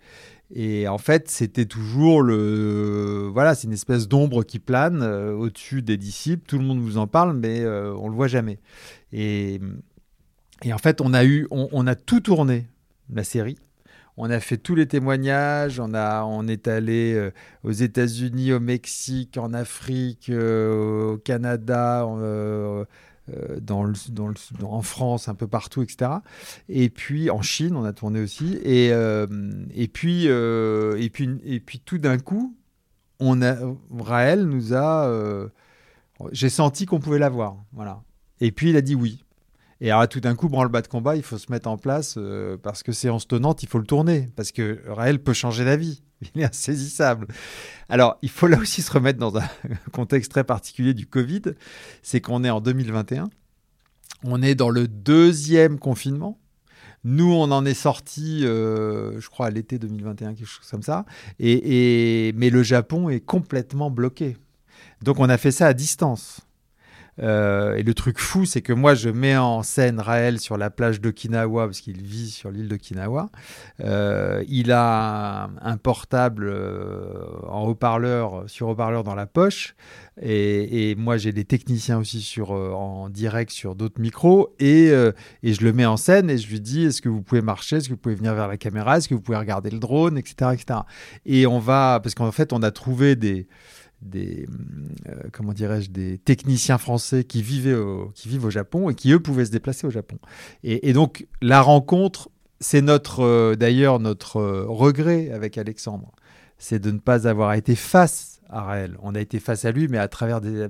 Speaker 10: Et en fait, c'était toujours le. Voilà, c'est une espèce d'ombre qui plane euh, au-dessus des disciples. Tout le monde vous en parle, mais euh, on le voit jamais. Et, et en fait, on a, eu, on, a tout tourné, la série. On a fait tous les témoignages. On, a, on est allé euh, aux États-Unis, au Mexique, en Afrique, au Canada. Euh, dans le, dans le, en France, un peu partout, etc. Et puis en Chine, on a tourné aussi. Et, euh, et, puis, euh, et, puis, et puis tout d'un coup, on a, Raël nous a. J'ai senti qu'on pouvait l'avoir. Voilà. Et puis il a dit oui. Et alors tout d'un coup, branle-bas de combat, il faut se mettre en place parce que séance tenante, il faut le tourner. Parce que Raël peut changer d'avis. Il est insaisissable. Alors, il faut là aussi se remettre dans un contexte très particulier du Covid. C'est qu'on est en 2021. On est dans le deuxième confinement. Nous, on en est sorti, euh, je crois, à l'été 2021, quelque chose comme ça. Et, mais le Japon est complètement bloqué. Donc, on a fait ça à distance. Euh, et le truc fou, c'est que moi, je mets en scène Raël sur la plage d'Okinawa, parce qu'il vit sur l'île d'Okinawa. Euh, il a un, portable euh, en haut-parleur, sur haut-parleur dans la poche. Et, moi, j'ai des techniciens aussi sur, en direct sur d'autres micros. Et, je le mets en scène et je lui dis est-ce que vous pouvez marcher? Est-ce que vous pouvez venir vers la caméra? Est-ce que vous pouvez regarder le drone? Etc., etc. Et on va, parce qu'en fait, on a trouvé des des euh, comment dirais-je des techniciens français qui vivaient au, qui vivent au Japon et qui eux pouvaient se déplacer au Japon. Et, donc la rencontre, c'est notre euh, d'ailleurs notre euh, regret avec Alexandre, c'est de ne pas avoir été face à Raël. On a été face à lui, mais à travers des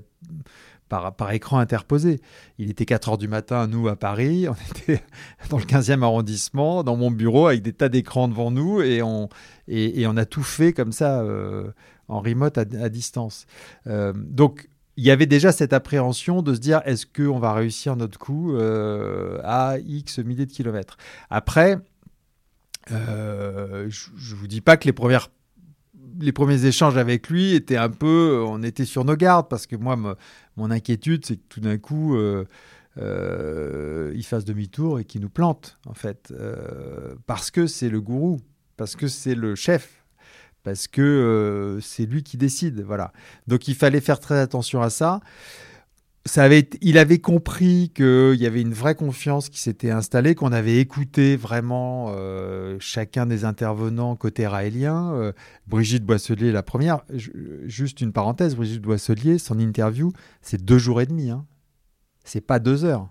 Speaker 10: par, par, écran interposé. Il était 4 heures du matin, nous, à Paris. On était dans le 15e arrondissement, dans mon bureau, avec des tas d'écrans devant nous. Et on, et, on a tout fait comme ça en remote à, distance. Euh, donc, il y avait déjà cette appréhension de se dire est-ce qu'on va réussir notre coup euh, à X milliers de kilomètres? Après, euh, je ne vous dis pas que les premières les premiers échanges avec lui étaient un peu, on était sur nos gardes parce que moi, mon inquiétude, c'est que tout d'un coup, il fasse demi-tour et qu'il nous plante, en fait, parce que c'est le gourou, parce que c'est le chef, parce que euh, c'est lui qui décide. Voilà. Donc il fallait faire très attention à ça. ça avait, il avait compris qu'il y avait une vraie confiance qui s'était installée, qu'on avait écouté vraiment euh, chacun des intervenants côté raélien. Euh, Brigitte Boisselier, la première. juste une parenthèse, Brigitte Boisselier, son interview, c'est deux jours et demi. Hein. C'est pas deux heures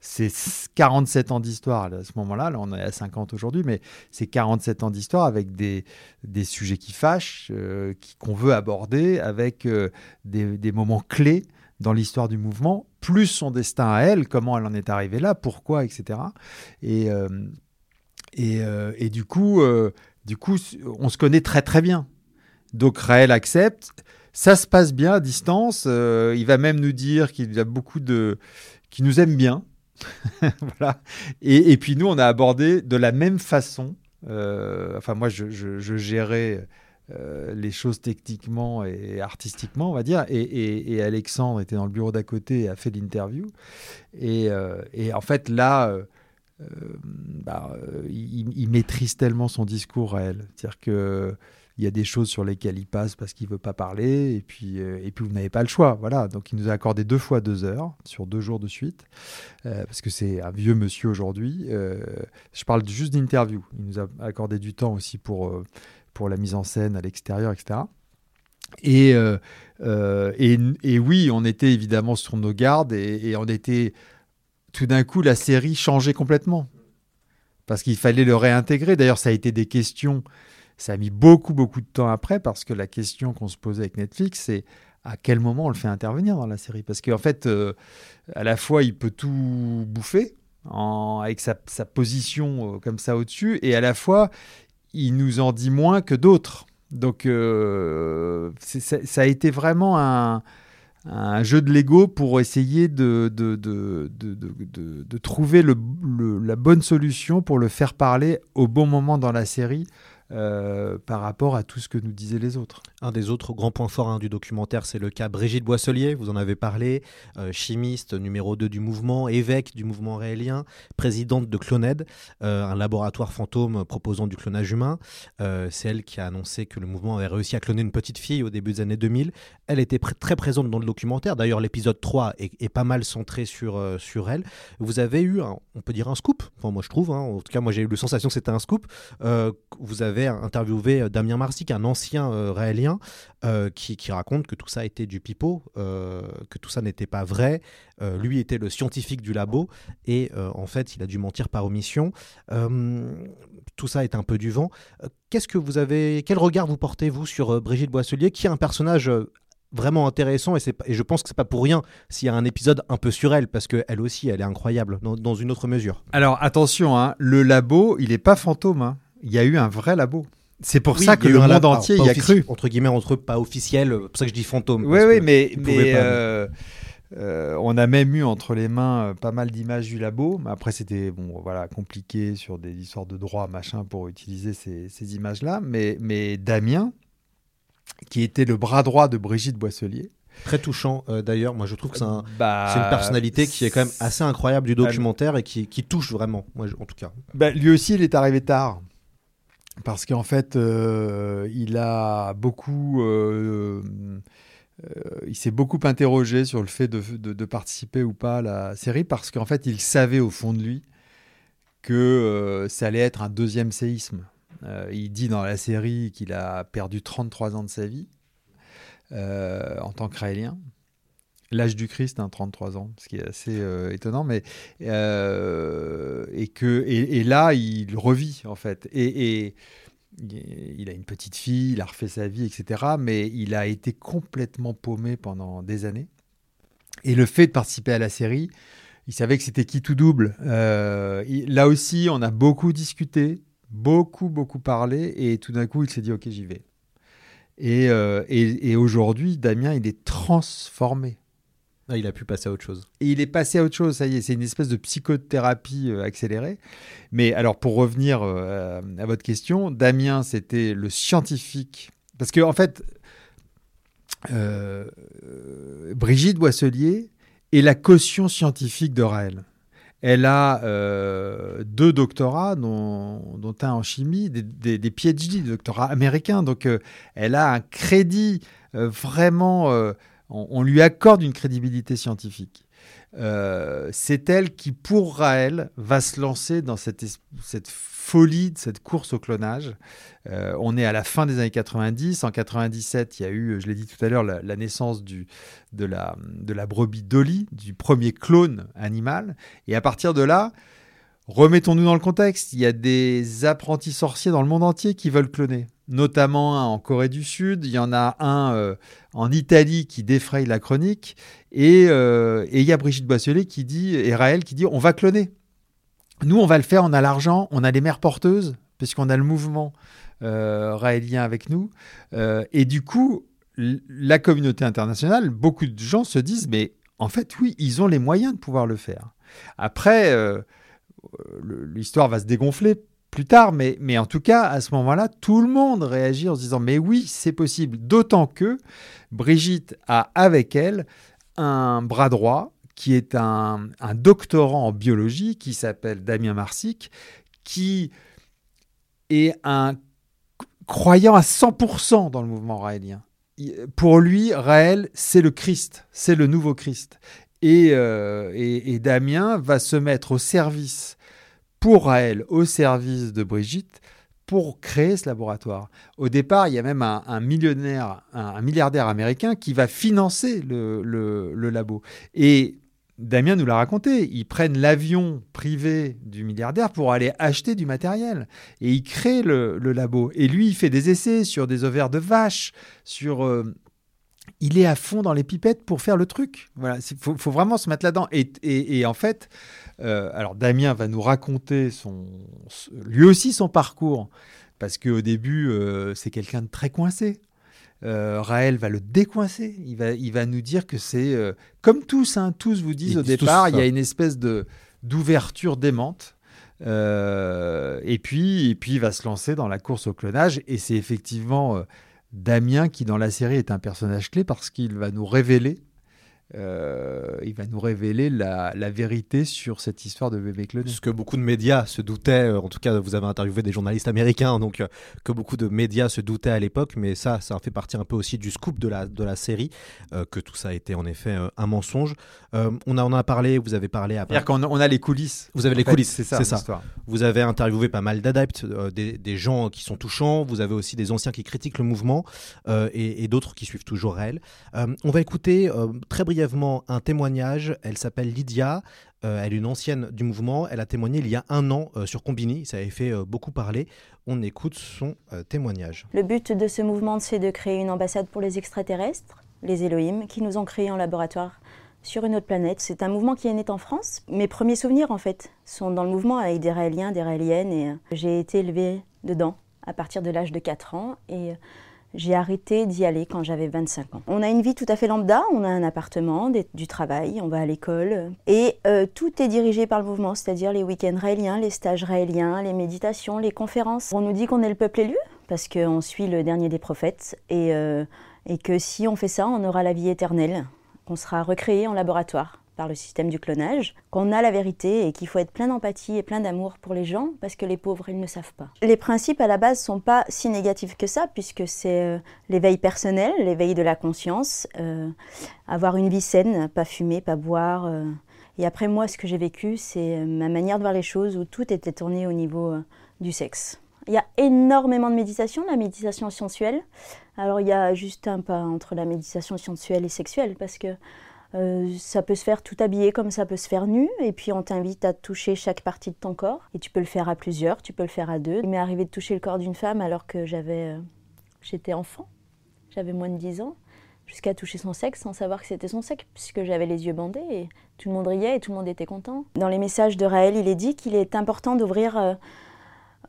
Speaker 10: c'est 47 ans d'histoire à ce moment-là. Là, on est à 50 aujourd'hui, mais c'est 47 ans d'histoire avec des, des sujets qui fâchent, euh, qu'on veut aborder, avec euh, des, moments clés dans l'histoire du mouvement, plus son destin à elle, comment elle en est arrivée là, pourquoi, etc. Et, euh, et, et, du, coup, du coup, on se connaît très très bien. Donc Raël accepte. Ça se passe bien à distance. il va même nous dire qu'il a beaucoup de... qui nous aime bien, voilà. Et, puis nous, on a abordé de la même façon enfin, moi, je, je gérais euh, les choses techniquement et artistiquement, on va dire. Et, Alexandre était dans le bureau d'à côté et a fait l'interview. Et, euh, en fait, là, euh, bah, il, maîtrise tellement son discours réel. C'est-à-dire que il y a des choses sur lesquelles il passe parce qu'il veut pas parler, et puis, et puis vous n'avez pas le choix. Voilà. Donc il nous a accordé deux fois deux heures sur deux jours de suite, parce que c'est un vieux monsieur aujourd'hui. je parle juste d'interview. Il nous a accordé du temps aussi pour pour la mise en scène à l'extérieur, etc. Euh, euh, et, et, oui, on était évidemment sur nos gardes et, on était tout d'un coup la série changeait complètement parce qu'il fallait le réintégrer. D'ailleurs, ça a été des questions. Ça a mis beaucoup beaucoup de temps après parce que la question qu'on se posait avec Netflix, c'est à quel moment on le fait intervenir dans la série? Parce qu'en fait, euh, à la fois, il peut tout bouffer avec sa, position comme ça au-dessus, et à la fois, il nous en dit moins que d'autres. Donc euh, ça a été vraiment un, jeu de Lego pour essayer de, trouver la bonne solution pour le faire parler au bon moment dans la série euh, par rapport à tout ce que nous disaient les autres.
Speaker 1: Un des autres grands points forts hein, du documentaire, c'est le cas Brigitte Boisselier, vous en avez parlé, euh, chimiste numéro 2 du mouvement, évêque du mouvement réélien, présidente de Cloned, euh, un laboratoire fantôme proposant du clonage humain. c'est elle qui a annoncé que le mouvement avait réussi à cloner une petite fille au début des années 2000. Elle était très présente dans le documentaire, d'ailleurs l'épisode 3 est, pas mal centré sur, sur elle. Vous avez eu, on peut dire un scoop, enfin moi je trouve, hein. en tout cas moi j'ai eu la sensation que c'était un scoop. vous avez interviewé euh, Damien Marsic, un ancien euh, réélien, euh, qui, raconte que tout ça était du pipeau, que tout ça n'était pas vrai. lui était le scientifique du labo et en fait, il a dû mentir par omission. tout ça est un peu du vent. Qu'est-ce que vous avez, quel regard vous portez vous sur Brigitte Boisselier, qui est un personnage vraiment intéressant et, je pense que c'est pas pour rien s'il y a un épisode un peu sur elle parce qu'elle aussi elle est incroyable dans, une autre mesure.
Speaker 10: Alors attention, hein, le labo il n'est pas fantôme. Hein il y a eu un vrai labo. C'est pour ça que le monde entier y a cru.
Speaker 1: Entre guillemets, entre pas officiel, c'est pour ça que je dis fantôme.
Speaker 10: Oui, oui, mais, euh, euh, on a même eu entre les mains euh, pas mal d'images du labo. Mais après, c'était bon, voilà, compliqué sur des histoires de droit, machin, pour utiliser ces, images-là. Mais, mais Damien, qui était le bras droit de Brigitte Boisselier,
Speaker 1: Très touchant d'ailleurs. Moi, je trouve que c'est bah, une personnalité qui est quand même assez incroyable du documentaire et qui, qui touche vraiment, moi, en tout cas.
Speaker 10: Bah, lui aussi, il est arrivé tard parce qu'en fait, euh, il a beaucoup, euh, euh, il s'est beaucoup interrogé sur le fait de, participer ou pas à la série, parce qu'en fait, il savait au fond de lui que ça allait être un deuxième séisme. il dit dans la série qu'il a perdu 33 ans de sa vie en tant que L'âge du Christ, 33 hein, ans, ce qui est assez euh, étonnant, mais euh, et que et, là il revit en fait et, il a une petite fille, il a refait sa vie, etc. Mais il a été complètement paumé pendant des années. Et le fait de participer à la série, il savait que c'était qui tout double. Euh, là aussi, on a beaucoup discuté, beaucoup beaucoup parlé, et tout d'un coup, il s'est dit ok, j'y vais. Et, et aujourd'hui, Damien, il est transformé.
Speaker 1: Ah, il a pu passer à autre chose.
Speaker 10: Et il est passé à autre chose, ça y est, c'est une espèce de psychothérapie euh, accélérée. Mais alors, pour revenir euh, à votre question, Damien, c'était le scientifique. Parce qu'en en fait, euh, Brigitte Boisselier est la caution scientifique de Raël. Elle a deux doctorats, dont, un en chimie, des PhD, des doctorats américains. Donc, elle a un crédit vraiment on, lui accorde une crédibilité scientifique. Euh, c'est elle qui, pour Raël, va se lancer dans cette, folie cette course au clonage. Euh, on est à la fin des années 90. En 97, il y a eu, je l'ai dit tout à l'heure, la, naissance de, de la brebis Dolly, du premier clone animal. Et à partir de là, remettons-nous dans le contexte. Il y a des apprentis sorciers dans le monde entier qui veulent cloner notamment en Corée du Sud, il y en a un euh, en Italie qui défraye la chronique, euh, et il y a Brigitte Boisselier qui dit, et Raël qui dit, on va cloner. Nous, on va le faire, on a l'argent, on a les mères porteuses, puisqu'on a le mouvement euh, raélien avec nous. et du coup, la communauté internationale, beaucoup de gens se disent, mais en fait, oui, ils ont les moyens de pouvoir le faire. Après, l'histoire va se dégonfler plus tard, mais, mais en tout cas, à ce moment-là, tout le monde réagit en se disant Mais oui, c'est possible. D'autant que Brigitte a avec elle un bras droit qui est un, doctorant en biologie qui s'appelle Damien Marsic, qui est un croyant à 100% dans le mouvement raélien. Pour lui, Raël, c'est le Christ, c'est le nouveau Christ. Et, euh, Damien va se mettre au service, pour Raël, au service de Brigitte, pour créer ce laboratoire. Au départ, il y a même un, millionnaire, un, milliardaire américain qui va financer le, labo. Et Damien nous l'a raconté, ils prennent l'avion privé du milliardaire pour aller acheter du matériel. Et ils créent le, labo. Et lui, il fait des essais sur des ovaires de vaches, sur... Euh, il est à fond dans les pipettes pour faire le truc. Voilà, il faut, vraiment se mettre là-dedans. Et, en fait, euh, alors Damien va nous raconter son, lui aussi son parcours, parce qu'au début, euh, c'est quelqu'un de très coincé. Euh, Raël va le décoincer. Il va, il va nous dire que c'est euh, comme tous, hein, tous vous disent Ils au disent départ, il y a une espèce de d'ouverture démente. Euh, et puis, et puis, il va se lancer dans la course au clonage. Et c'est effectivement Damien qui, dans la série, est un personnage clé parce qu'il va nous révéler euh, il va nous révéler la, la, vérité sur cette histoire de bébé cloné.
Speaker 1: Ce que beaucoup de médias se doutaient, en tout cas vous avez interviewé des journalistes américains, donc euh, que beaucoup de médias se doutaient à l'époque, mais ça, ça fait partie un peu aussi du scoop de la, de la série, euh, que tout ça a été en effet euh, un mensonge. Euh, on, a, on en a parlé, vous avez parlé...
Speaker 10: C'est-à-dire qu'on on a les coulisses.
Speaker 1: Vous avez les fait, coulisses, c'est ça. ça. Vous avez interviewé pas mal d'adeptes, euh, des, des, gens qui sont touchants, vous avez aussi des anciens qui critiquent le mouvement et, et d'autres qui suivent toujours réel. on va écouter très brièvement brièvement un témoignage. Elle s'appelle Lydia. Euh, elle est une ancienne du mouvement. Elle a témoigné il y a un an euh, sur Combini. Ça avait fait euh, beaucoup parler. On écoute son témoignage.
Speaker 15: Le but de ce mouvement, c'est de créer une ambassade pour les extraterrestres, les Elohim, qui nous ont créés en laboratoire sur une autre planète. C'est un mouvement qui est né en France. Mes premiers souvenirs, en fait, sont dans le mouvement avec des Raéliens, des Raéliennes. Et j'ai été élevée dedans à partir de l'âge de 4 ans. Et j'ai arrêté d'y aller quand j'avais 25 ans. On a une vie tout à fait lambda, on a un appartement, du travail, on va à l'école. Et euh, tout est dirigé par le mouvement, c'est-à-dire les week-ends raéliens, les stages raéliens, les méditations, les conférences. On nous dit qu'on est le peuple élu, parce qu'on suit le dernier des prophètes, et, euh, et que si on fait ça, on aura la vie éternelle, qu'on sera recréé en laboratoire par le système du clonage, qu'on a la vérité et qu'il faut être plein d'empathie et plein d'amour pour les gens parce que les pauvres, ils ne savent pas. Les principes à la base sont pas si négatifs que ça puisque c'est euh, l'éveil personnel, l'éveil de la conscience, euh, avoir une vie saine, pas fumer, pas boire. Euh. Et après moi, ce que j'ai vécu, c'est ma manière de voir les choses où tout était tourné au niveau du sexe. Il y a énormément de méditation, la méditation sensuelle. Alors il y a juste un pas entre la méditation sensuelle et sexuelle parce que euh, ça peut se faire tout habillé comme ça peut se faire nu, et puis on t'invite à toucher chaque partie de ton corps. Et tu peux le faire à plusieurs, tu peux le faire à deux. Il m'est arrivé de toucher le corps d'une femme alors que j'avais, euh, j'étais enfant, j'avais moins de 10 ans, jusqu'à toucher son sexe sans savoir que c'était son sexe, puisque j'avais les yeux bandés et tout le monde riait et tout le monde était content. Dans les messages de Raël, il est dit qu'il est important d'ouvrir euh,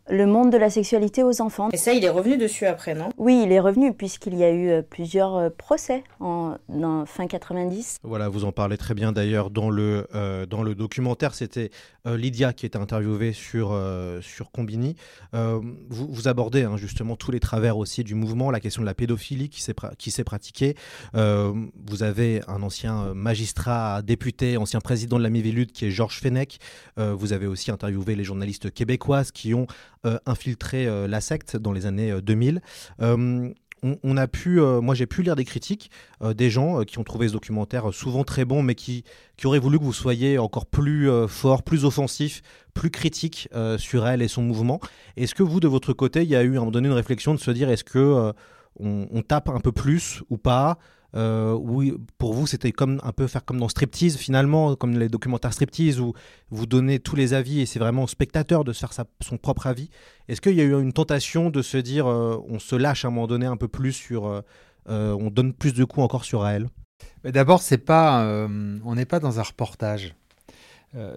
Speaker 15: le monde de la sexualité aux enfants.
Speaker 16: Et ça, il est revenu dessus après, non?
Speaker 15: Oui, il est revenu puisqu'il y a eu euh, plusieurs euh, procès en, en, fin 90.
Speaker 1: Voilà, vous en parlez très bien d'ailleurs dans le euh, dans le documentaire. C'était Lydia qui était interviewée sur euh, sur Combini. Euh, vous, abordez hein, justement tous les travers aussi du mouvement, la question de la pédophilie qui s'est pratiquée. vous avez un ancien magistrat, député, ancien président de la Mivilude qui est Georges Fenech. vous avez aussi interviewé les journalistes québécoises qui ont euh, infiltré euh, la secte dans les années 2000. On, a pu, euh, moi j'ai pu lire des critiques, euh, des gens euh, qui ont trouvé ce documentaire souvent très bon, mais qui, qui auraient voulu que vous soyez encore plus fort, plus offensif, plus critique sur elle et son mouvement. Est-ce que vous, de votre côté, il y a eu à un moment donné une réflexion de se dire est-ce que on, on, tape un peu plus ou pas? Euh, pour vous, c'était comme un peu faire comme dans Striptease finalement, comme les documentaires Striptease où vous donnez tous les avis et c'est vraiment au spectateur de se faire son propre avis. Est-ce qu'il y a eu une tentation de se dire euh, on se lâche à un moment donné un peu plus sur, euh, euh on donne plus de coups encore sur elle
Speaker 10: D'abord, c'est pas, on n'est pas dans un reportage.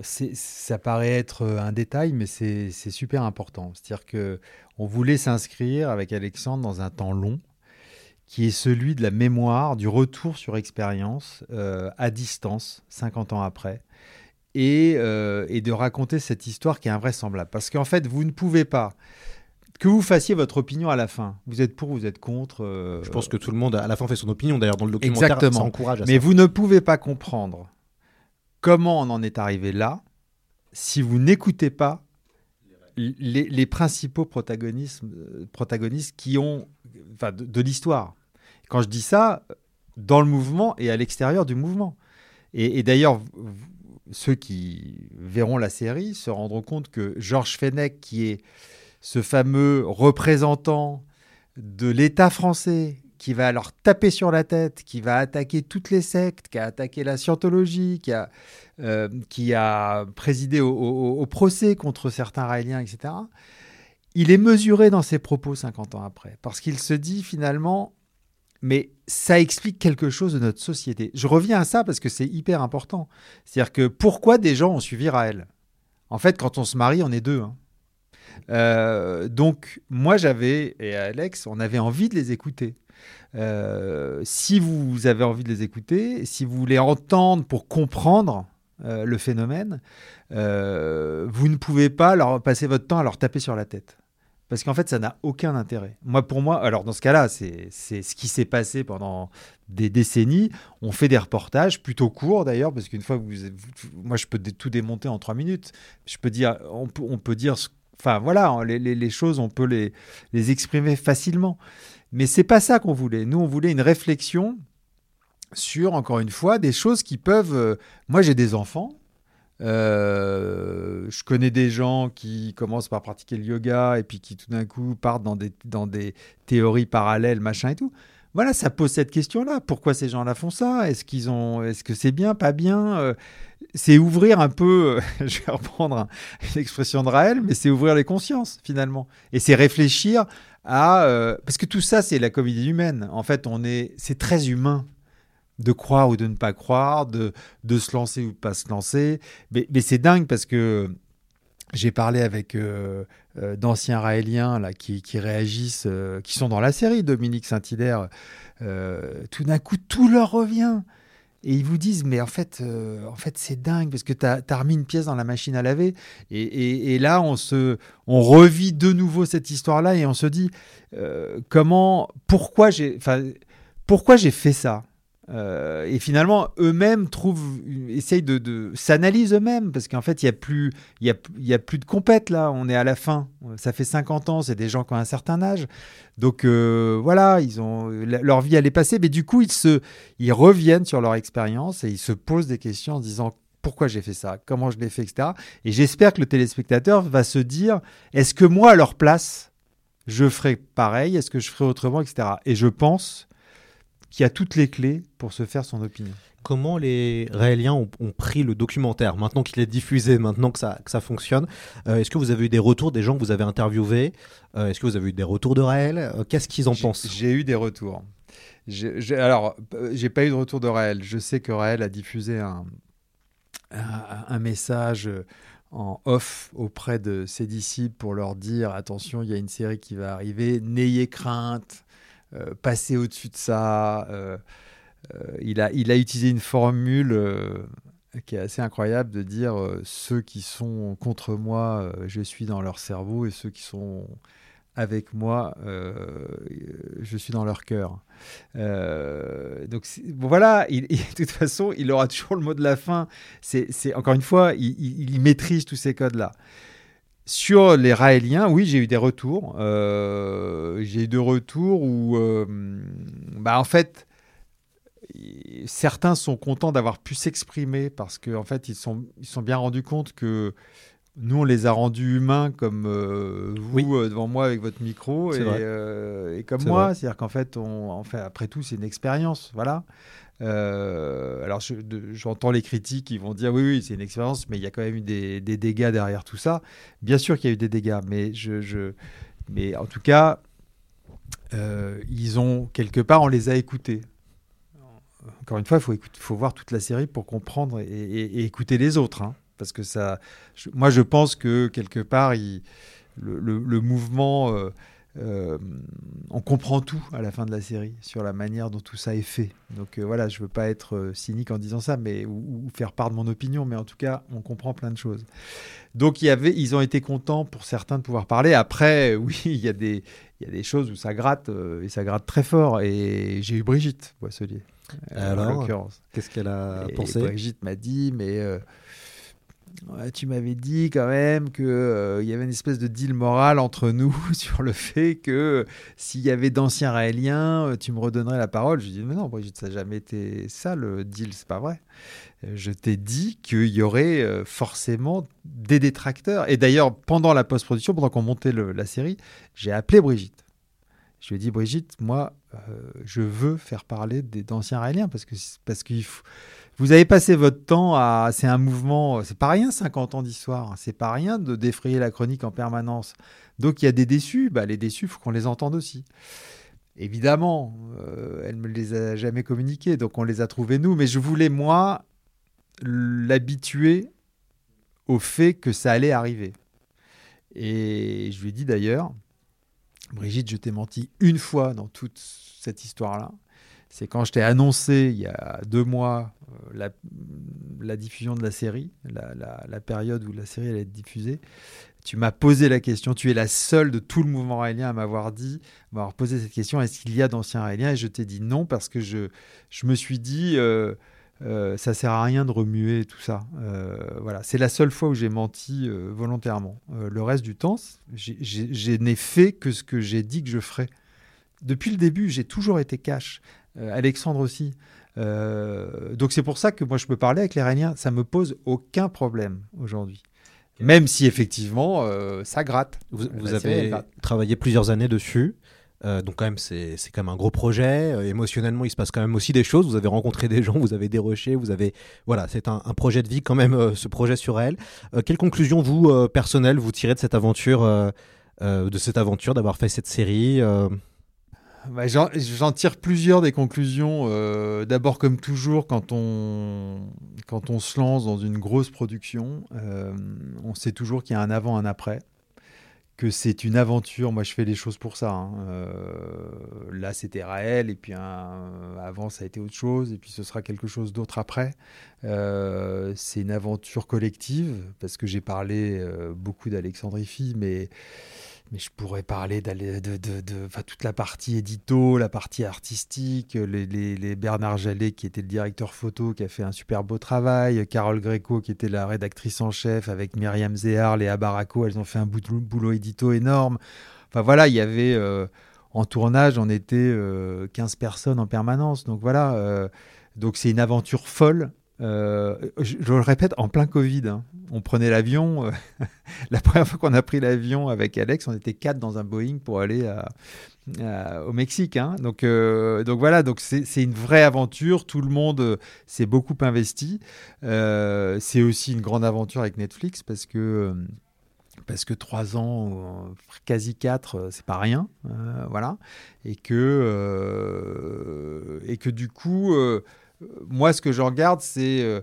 Speaker 10: Ça paraît être un détail, mais c'est super important. C'est-à-dire que on voulait s'inscrire avec Alexandre dans un temps long qui est celui de la mémoire, du retour sur expérience euh, à distance, 50 ans après. et, euh, et, de raconter cette histoire qui est invraisemblable. Parce qu'en fait, vous ne pouvez pas, que vous fassiez votre opinion à la fin. Vous êtes pour, vous êtes contre. Euh,
Speaker 1: Je pense que tout le monde à la fin fait son opinion. D'ailleurs, dans le documentaire,
Speaker 10: Exactement.
Speaker 1: ça encourage à
Speaker 10: Mais
Speaker 1: ça.
Speaker 10: vous ne pouvez pas comprendre comment on en est arrivé là si vous n'écoutez pas les, les principaux protagonistes, protagonistes qui ont, enfin, de, de l'histoire. Quand je dis ça, dans le mouvement et à l'extérieur du mouvement. Et, d'ailleurs, ceux qui verront la série se rendront compte que Georges Fenech, qui est ce fameux représentant de l'État français, qui va leur taper sur la tête, qui va attaquer toutes les sectes, qui a attaqué la scientologie, qui a, euh, présidé au, procès contre certains raéliens, etc. Il est mesuré dans ses propos 50 ans après, parce qu'il se dit finalement, mais ça explique quelque chose de notre société. Je reviens à ça parce que c'est hyper important. C'est-à-dire que pourquoi des gens ont suivi Raël En fait, quand on se marie, on est deux. Hein. Euh, donc, moi, j'avais, et Alex, on avait envie de les écouter. Euh, si vous avez envie de les écouter, si vous voulez entendre pour comprendre euh, le phénomène, vous ne pouvez pas leur passer votre temps à leur taper sur la tête. Parce qu'en fait, ça n'a aucun intérêt. Moi, pour moi, alors dans ce cas-là, c'est ce qui s'est passé pendant des décennies. On fait des reportages plutôt courts d'ailleurs, parce qu'une fois vous, moi, je peux tout démonter en trois minutes. Je peux dire, on peut, on peut dire, enfin voilà, les, les, les, choses, on peut les, les exprimer facilement. Mais c'est pas ça qu'on voulait. Nous, on voulait une réflexion sur, encore une fois, des choses qui peuvent. Euh, moi, j'ai des enfants. Euh, je connais des gens qui commencent par pratiquer le yoga et puis qui tout d'un coup partent dans des, théories parallèles, machin et tout. Voilà, ça pose cette question-là. Pourquoi ces gens-là font ça? Est-ce qu'ils ont, est-ce que c'est bien, pas bien? Euh, C'est ouvrir un peu. je vais reprendre une expression de Raël, mais c'est ouvrir les consciences finalement. Et c'est réfléchir à euh, parce que tout ça, c'est la comédie humaine. En fait, on est, c'est très humain de croire ou de ne pas croire, de, de se lancer ou pas se lancer. Mais, mais c'est dingue parce que j'ai parlé avec euh, euh, d'anciens raéliens là, qui, qui réagissent, euh, qui sont dans la série, Dominique Saint-Hilaire. tout d'un coup, tout leur revient. Et ils vous disent, mais en fait, en fait c'est dingue parce que tu as, remis une pièce dans la machine à laver. Et, et, là, on, se, on revit de nouveau cette histoire-là et on se dit, comment, pourquoi j'ai fait ça? Euh, et finalement, eux-mêmes trouvent, essayent de, de s'analysent eux-mêmes parce qu'en fait, il n'y a plus, il y a, plus de compète là. On est à la fin. Ça fait 50 ans. C'est des gens qui ont un certain âge. Donc euh, voilà, ils ont leur vie elle est passée, mais du coup, ils se, ils reviennent sur leur expérience et ils se posent des questions en se disant pourquoi j'ai fait ça, comment je l'ai fait, etc. Et j'espère que le téléspectateur va se dire est-ce que moi à leur place, je ferais pareil, est-ce que je ferais autrement, etc. Et je pense qui a toutes les clés pour se faire son opinion.
Speaker 1: Comment les Raéliens ont, ont pris le documentaire maintenant qu'il est diffusé, maintenant que ça, que ça fonctionne euh, Est-ce que vous avez eu des retours des gens que vous avez interviewés euh, Est-ce que vous avez eu des retours de Raël euh, Qu'est-ce qu'ils en pensent?
Speaker 10: J'ai eu des retours. J ai, alors, j'ai pas eu de retour de Raël. Je sais que Raël a diffusé un, un, un message en off auprès de ses disciples pour leur dire attention, il y a une série qui va arriver, n'ayez crainte. Euh, passer au-dessus de ça. Euh, euh, il, a, il a utilisé une formule qui est assez incroyable de dire ceux qui sont contre moi, je suis dans leur cerveau, et ceux qui sont avec moi, je suis dans leur cœur. donc voilà, il, il, de toute façon, il aura toujours le mot de la fin. C'est encore une fois, il, il maîtrise tous ces codes-là. Sur les Raéliens, oui, j'ai eu des retours. Euh, j'ai eu des retours où, euh, bah, en fait, certains sont contents d'avoir pu s'exprimer parce qu'en en fait, ils sont, ils sont bien rendus compte que nous, on les a rendus humains comme euh, vous oui. devant moi avec votre micro et, et, comme moi. C'est-à-dire qu'en fait, on, en fait, après tout, c'est une expérience. Voilà. Euh, alors, j'entends je, les critiques qui vont dire oui, oui, c'est une expérience, mais il y a quand même eu des, des, dégâts derrière tout ça. Bien sûr qu'il y a eu des dégâts, mais, je, je mais en tout cas, euh, ils ont quelque part, on les a écoutés. Encore une fois, il faut, faut, voir toute la série pour comprendre et, écouter les autres. Hein, parce que ça, moi, je pense que quelque part, le, le, mouvement. Euh, euh, on comprend tout à la fin de la série sur la manière dont tout ça est fait. Donc euh, voilà, je veux pas être euh, cynique en disant ça, mais ou, ou, faire part de mon opinion, mais en tout cas, on comprend plein de choses. Donc il y avait, ils ont été contents pour certains de pouvoir parler. Après, oui, il y a des, il y a des choses où ça gratte et ça gratte très fort. Et j'ai eu Brigitte Boisselier.
Speaker 1: Alors, qu'est-ce qu'elle a
Speaker 10: et
Speaker 1: pensé?
Speaker 10: Brigitte m'a dit, mais tu m'avais dit quand même qu'il euh, y avait une espèce de deal moral entre nous sur le fait que s'il y avait d'anciens Raéliens, euh, tu me redonnerais la parole. Je dis mais non, Brigitte, ça n'a jamais été ça le deal, c'est pas vrai. Euh, je t'ai dit qu'il y aurait forcément des détracteurs. Et d'ailleurs, pendant la post-production, pendant qu'on montait la série, j'ai appelé Brigitte. Je lui ai dit Brigitte, moi, je veux faire parler d'anciens Raéliens parce que parce qu'il faut vous avez passé votre temps à. C'est un mouvement. C'est pas rien, 50 ans d'histoire. C'est pas rien de défrayer la chronique en permanence. Donc il y a des déçus. Bah, les déçus, il faut qu'on les entende aussi. Évidemment, euh, elle ne me les a jamais communiqués, donc on les a trouvés nous. Mais je voulais, moi, l'habituer au fait que ça allait arriver. Et je lui ai dit d'ailleurs, Brigitte, je t'ai menti une fois dans toute cette histoire-là c'est quand je t'ai annoncé il y a deux mois euh, la, diffusion de la série, la, période où la série allait être diffusée. Tu m'as posé la question, tu es la seule de tout le mouvement raélien à m'avoir dit, m'avoir posé cette question, est-ce qu'il y a d'anciens raéliens Et je t'ai dit non parce que je, je me suis dit, euh, euh, ça sert à rien de remuer tout ça. Euh, voilà, c'est la seule fois où j'ai menti euh, volontairement. le reste du temps, je n'ai fait que ce que j'ai dit que je ferais. Depuis le début, j'ai toujours été cash. Alexandre aussi. Euh, donc c'est pour ça que moi je peux parler avec les Raéliens, ça me pose aucun problème aujourd'hui. Même si effectivement euh, ça gratte.
Speaker 1: Vous, vous avez gratte. travaillé plusieurs années dessus. Euh, donc quand même c'est quand même un gros projet. émotionnellement il se passe quand même aussi des choses. Vous avez rencontré des gens, vous avez déroché, vous avez voilà c'est un, un, projet de vie quand même ce projet sur elle. quelle conclusion vous personnelle vous tirez de cette aventure de cette aventure d'avoir fait cette série
Speaker 10: bah, J'en tire plusieurs des conclusions. Euh, D'abord, comme toujours, quand on, quand on se lance dans une grosse production, euh, on sait toujours qu'il y a un avant, un après, que c'est une aventure. Moi, je fais les choses pour ça. Hein. Euh, là, c'était Raël, et puis avant, ça a été autre chose, et puis ce sera quelque chose d'autre après. C'est une aventure collective, parce que j'ai parlé beaucoup d'Alexandrie mais mais je pourrais parler de, toute la partie édito, la partie artistique, les, Bernard Jallet qui était le directeur photo, qui a fait un super beau travail, Carole Greco qui était la rédactrice en chef, avec Myriam Zéhar, Léa Barraco, elles ont fait un boulot, édito énorme. Enfin voilà, il y avait euh, en tournage, on était euh, 15 personnes en permanence. Donc voilà, euh, donc c'est une aventure folle. Euh, je, le répète, en plein Covid, hein. on prenait l'avion. Euh, la première fois qu'on a pris l'avion avec Alex, on était quatre dans un Boeing pour aller au Mexique. Hein. Donc, euh, donc voilà, c'est une vraie aventure. Tout le monde s'est beaucoup investi. C'est aussi une grande aventure avec Netflix parce que parce que trois ans, quasi quatre, c'est pas rien, voilà, et que du coup, moi, ce que je regarde, c'est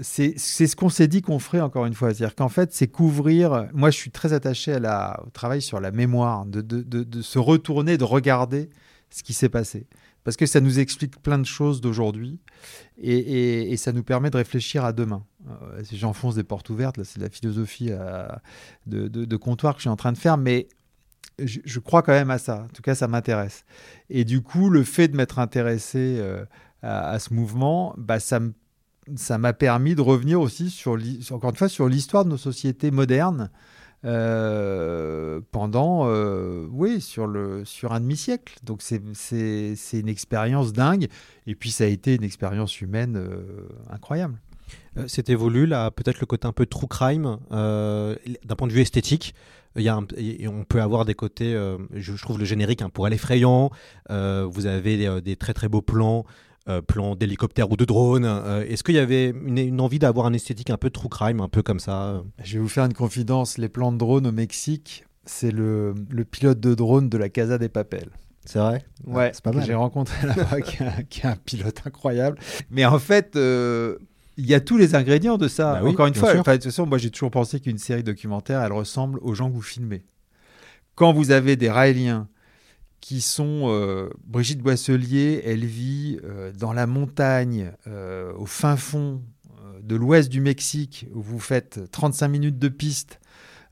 Speaker 10: c'est ce qu'on s'est dit qu'on ferait encore une fois. C'est-à-dire qu'en fait, c'est couvrir. Moi, je suis très attaché à la, au travail sur la mémoire, de, de, de, se retourner, de regarder ce qui s'est passé. Parce que ça nous explique plein de choses d'aujourd'hui et, et, ça nous permet de réfléchir à demain. Euh, J'enfonce des portes ouvertes, c'est la philosophie à, de, comptoir que je suis en train de faire, mais je, crois quand même à ça. En tout cas, ça m'intéresse. Et du coup, le fait de m'être intéressé euh, à, ce mouvement, bah, ça ça m'a permis de revenir aussi sur encore une fois sur l'histoire de nos sociétés modernes euh, pendant euh, oui sur le sur un demi siècle donc c'est c'est c'est une expérience dingue. Et puis ça a été une expérience humaine euh, incroyable.
Speaker 1: C'était voulu là peut-être le côté un peu true crime d'un point de vue esthétique il y a on peut avoir des côtés je, trouve le générique un poil effrayant vous avez des, très très beaux plans euh, plan d'hélicoptère ou de drone. Euh, Est-ce qu'il y avait une, une envie d'avoir un esthétique un peu true crime, un peu comme ça
Speaker 10: Je vais vous faire une confidence. Les plans de drone au Mexique, c'est le, le, pilote de drone de la Casa des Papels.
Speaker 1: C'est vrai?
Speaker 10: Ouais,
Speaker 1: c'est pas mal.
Speaker 10: J'ai rencontré là-bas qui, qui, est un pilote incroyable. Mais en fait, euh, il y a tous les ingrédients de ça.
Speaker 1: Bah oui,
Speaker 10: Encore une fois,
Speaker 1: sûr.
Speaker 10: de toute façon, moi j'ai toujours pensé qu'une série documentaire, elle ressemble aux gens que vous filmez quand vous avez des Raéliens qui sont euh, Brigitte Boisselier, elle vit euh, dans la montagne, euh, au fin fond de l'ouest du Mexique, où vous faites 35 minutes de piste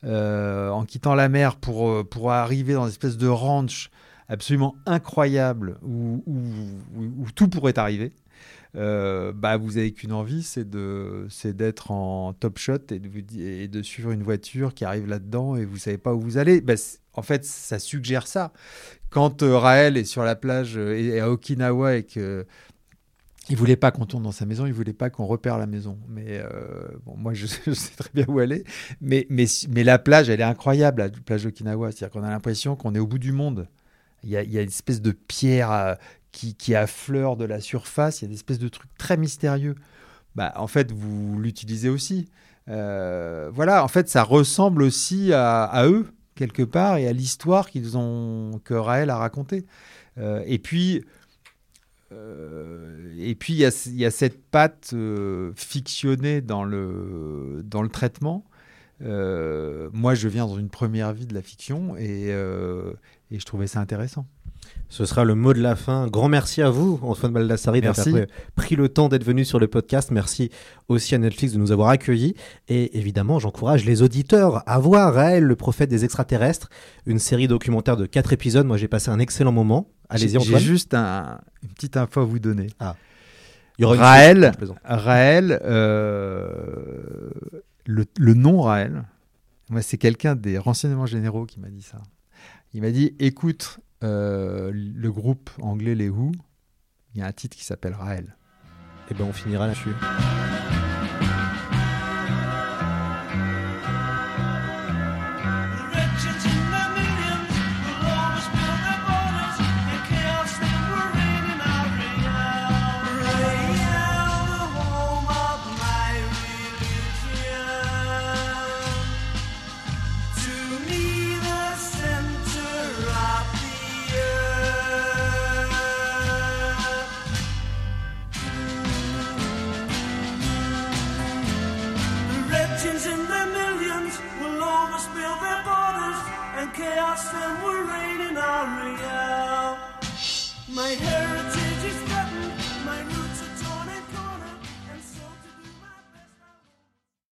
Speaker 10: en quittant la mer pour, pour arriver dans une espèce de ranch absolument incroyable où, où tout pourrait arriver. Bah, vous avez qu'une envie, c'est d'être en top shot et de, vous, et de suivre une voiture qui arrive là-dedans et vous savez pas où vous allez. Bah, en fait, ça suggère ça. Quand euh, Raël est sur la plage euh, et à Okinawa et que il voulait pas qu'on tourne dans sa maison, il voulait pas qu'on repère la maison. Mais bon, moi, je, sais très bien où elle est. Mais, mais, mais la plage, elle est incroyable, la plage d'Okinawa. C'est-à-dire qu'on a l'impression qu'on est au bout du monde. Il y, a, une espèce de pierre qui, affleure de la surface. Il y a des espèces de trucs très mystérieux. Bah, en fait, vous l'utilisez aussi. Euh, voilà, en fait, ça ressemble aussi à, eux, quelque part, et à l'histoire qu'ils ont, que Raël a racontée. Euh, et puis, euh, et puis il y, a cette patte fictionnée dans le, dans le traitement. moi, je viens dans une première vie de la fiction et, et je trouvais ça intéressant.
Speaker 1: Ce sera le mot de la fin. Grand merci à vous, Antoine Baldassari, d'avoir pris le temps d'être venu sur le podcast. Merci aussi à Netflix de nous avoir accueillis. Et évidemment, j'encourage les auditeurs à voir Raël, le prophète des extraterrestres, une série documentaire de 4 épisodes. Moi, j'ai passé un excellent moment. Allez-y, Antoine.
Speaker 10: J'ai juste un, une petite info à vous donner.
Speaker 1: Ah.
Speaker 10: Il y aura Raël, Raël euh, le, le, nom Raël, moi, c'est quelqu'un des renseignements généraux qui m'a dit ça. Il m'a dit écoute, le groupe anglais Les Who, il y a un titre qui s'appelle Raël.
Speaker 1: Et eh ben on finira là-dessus. Mario. My hair.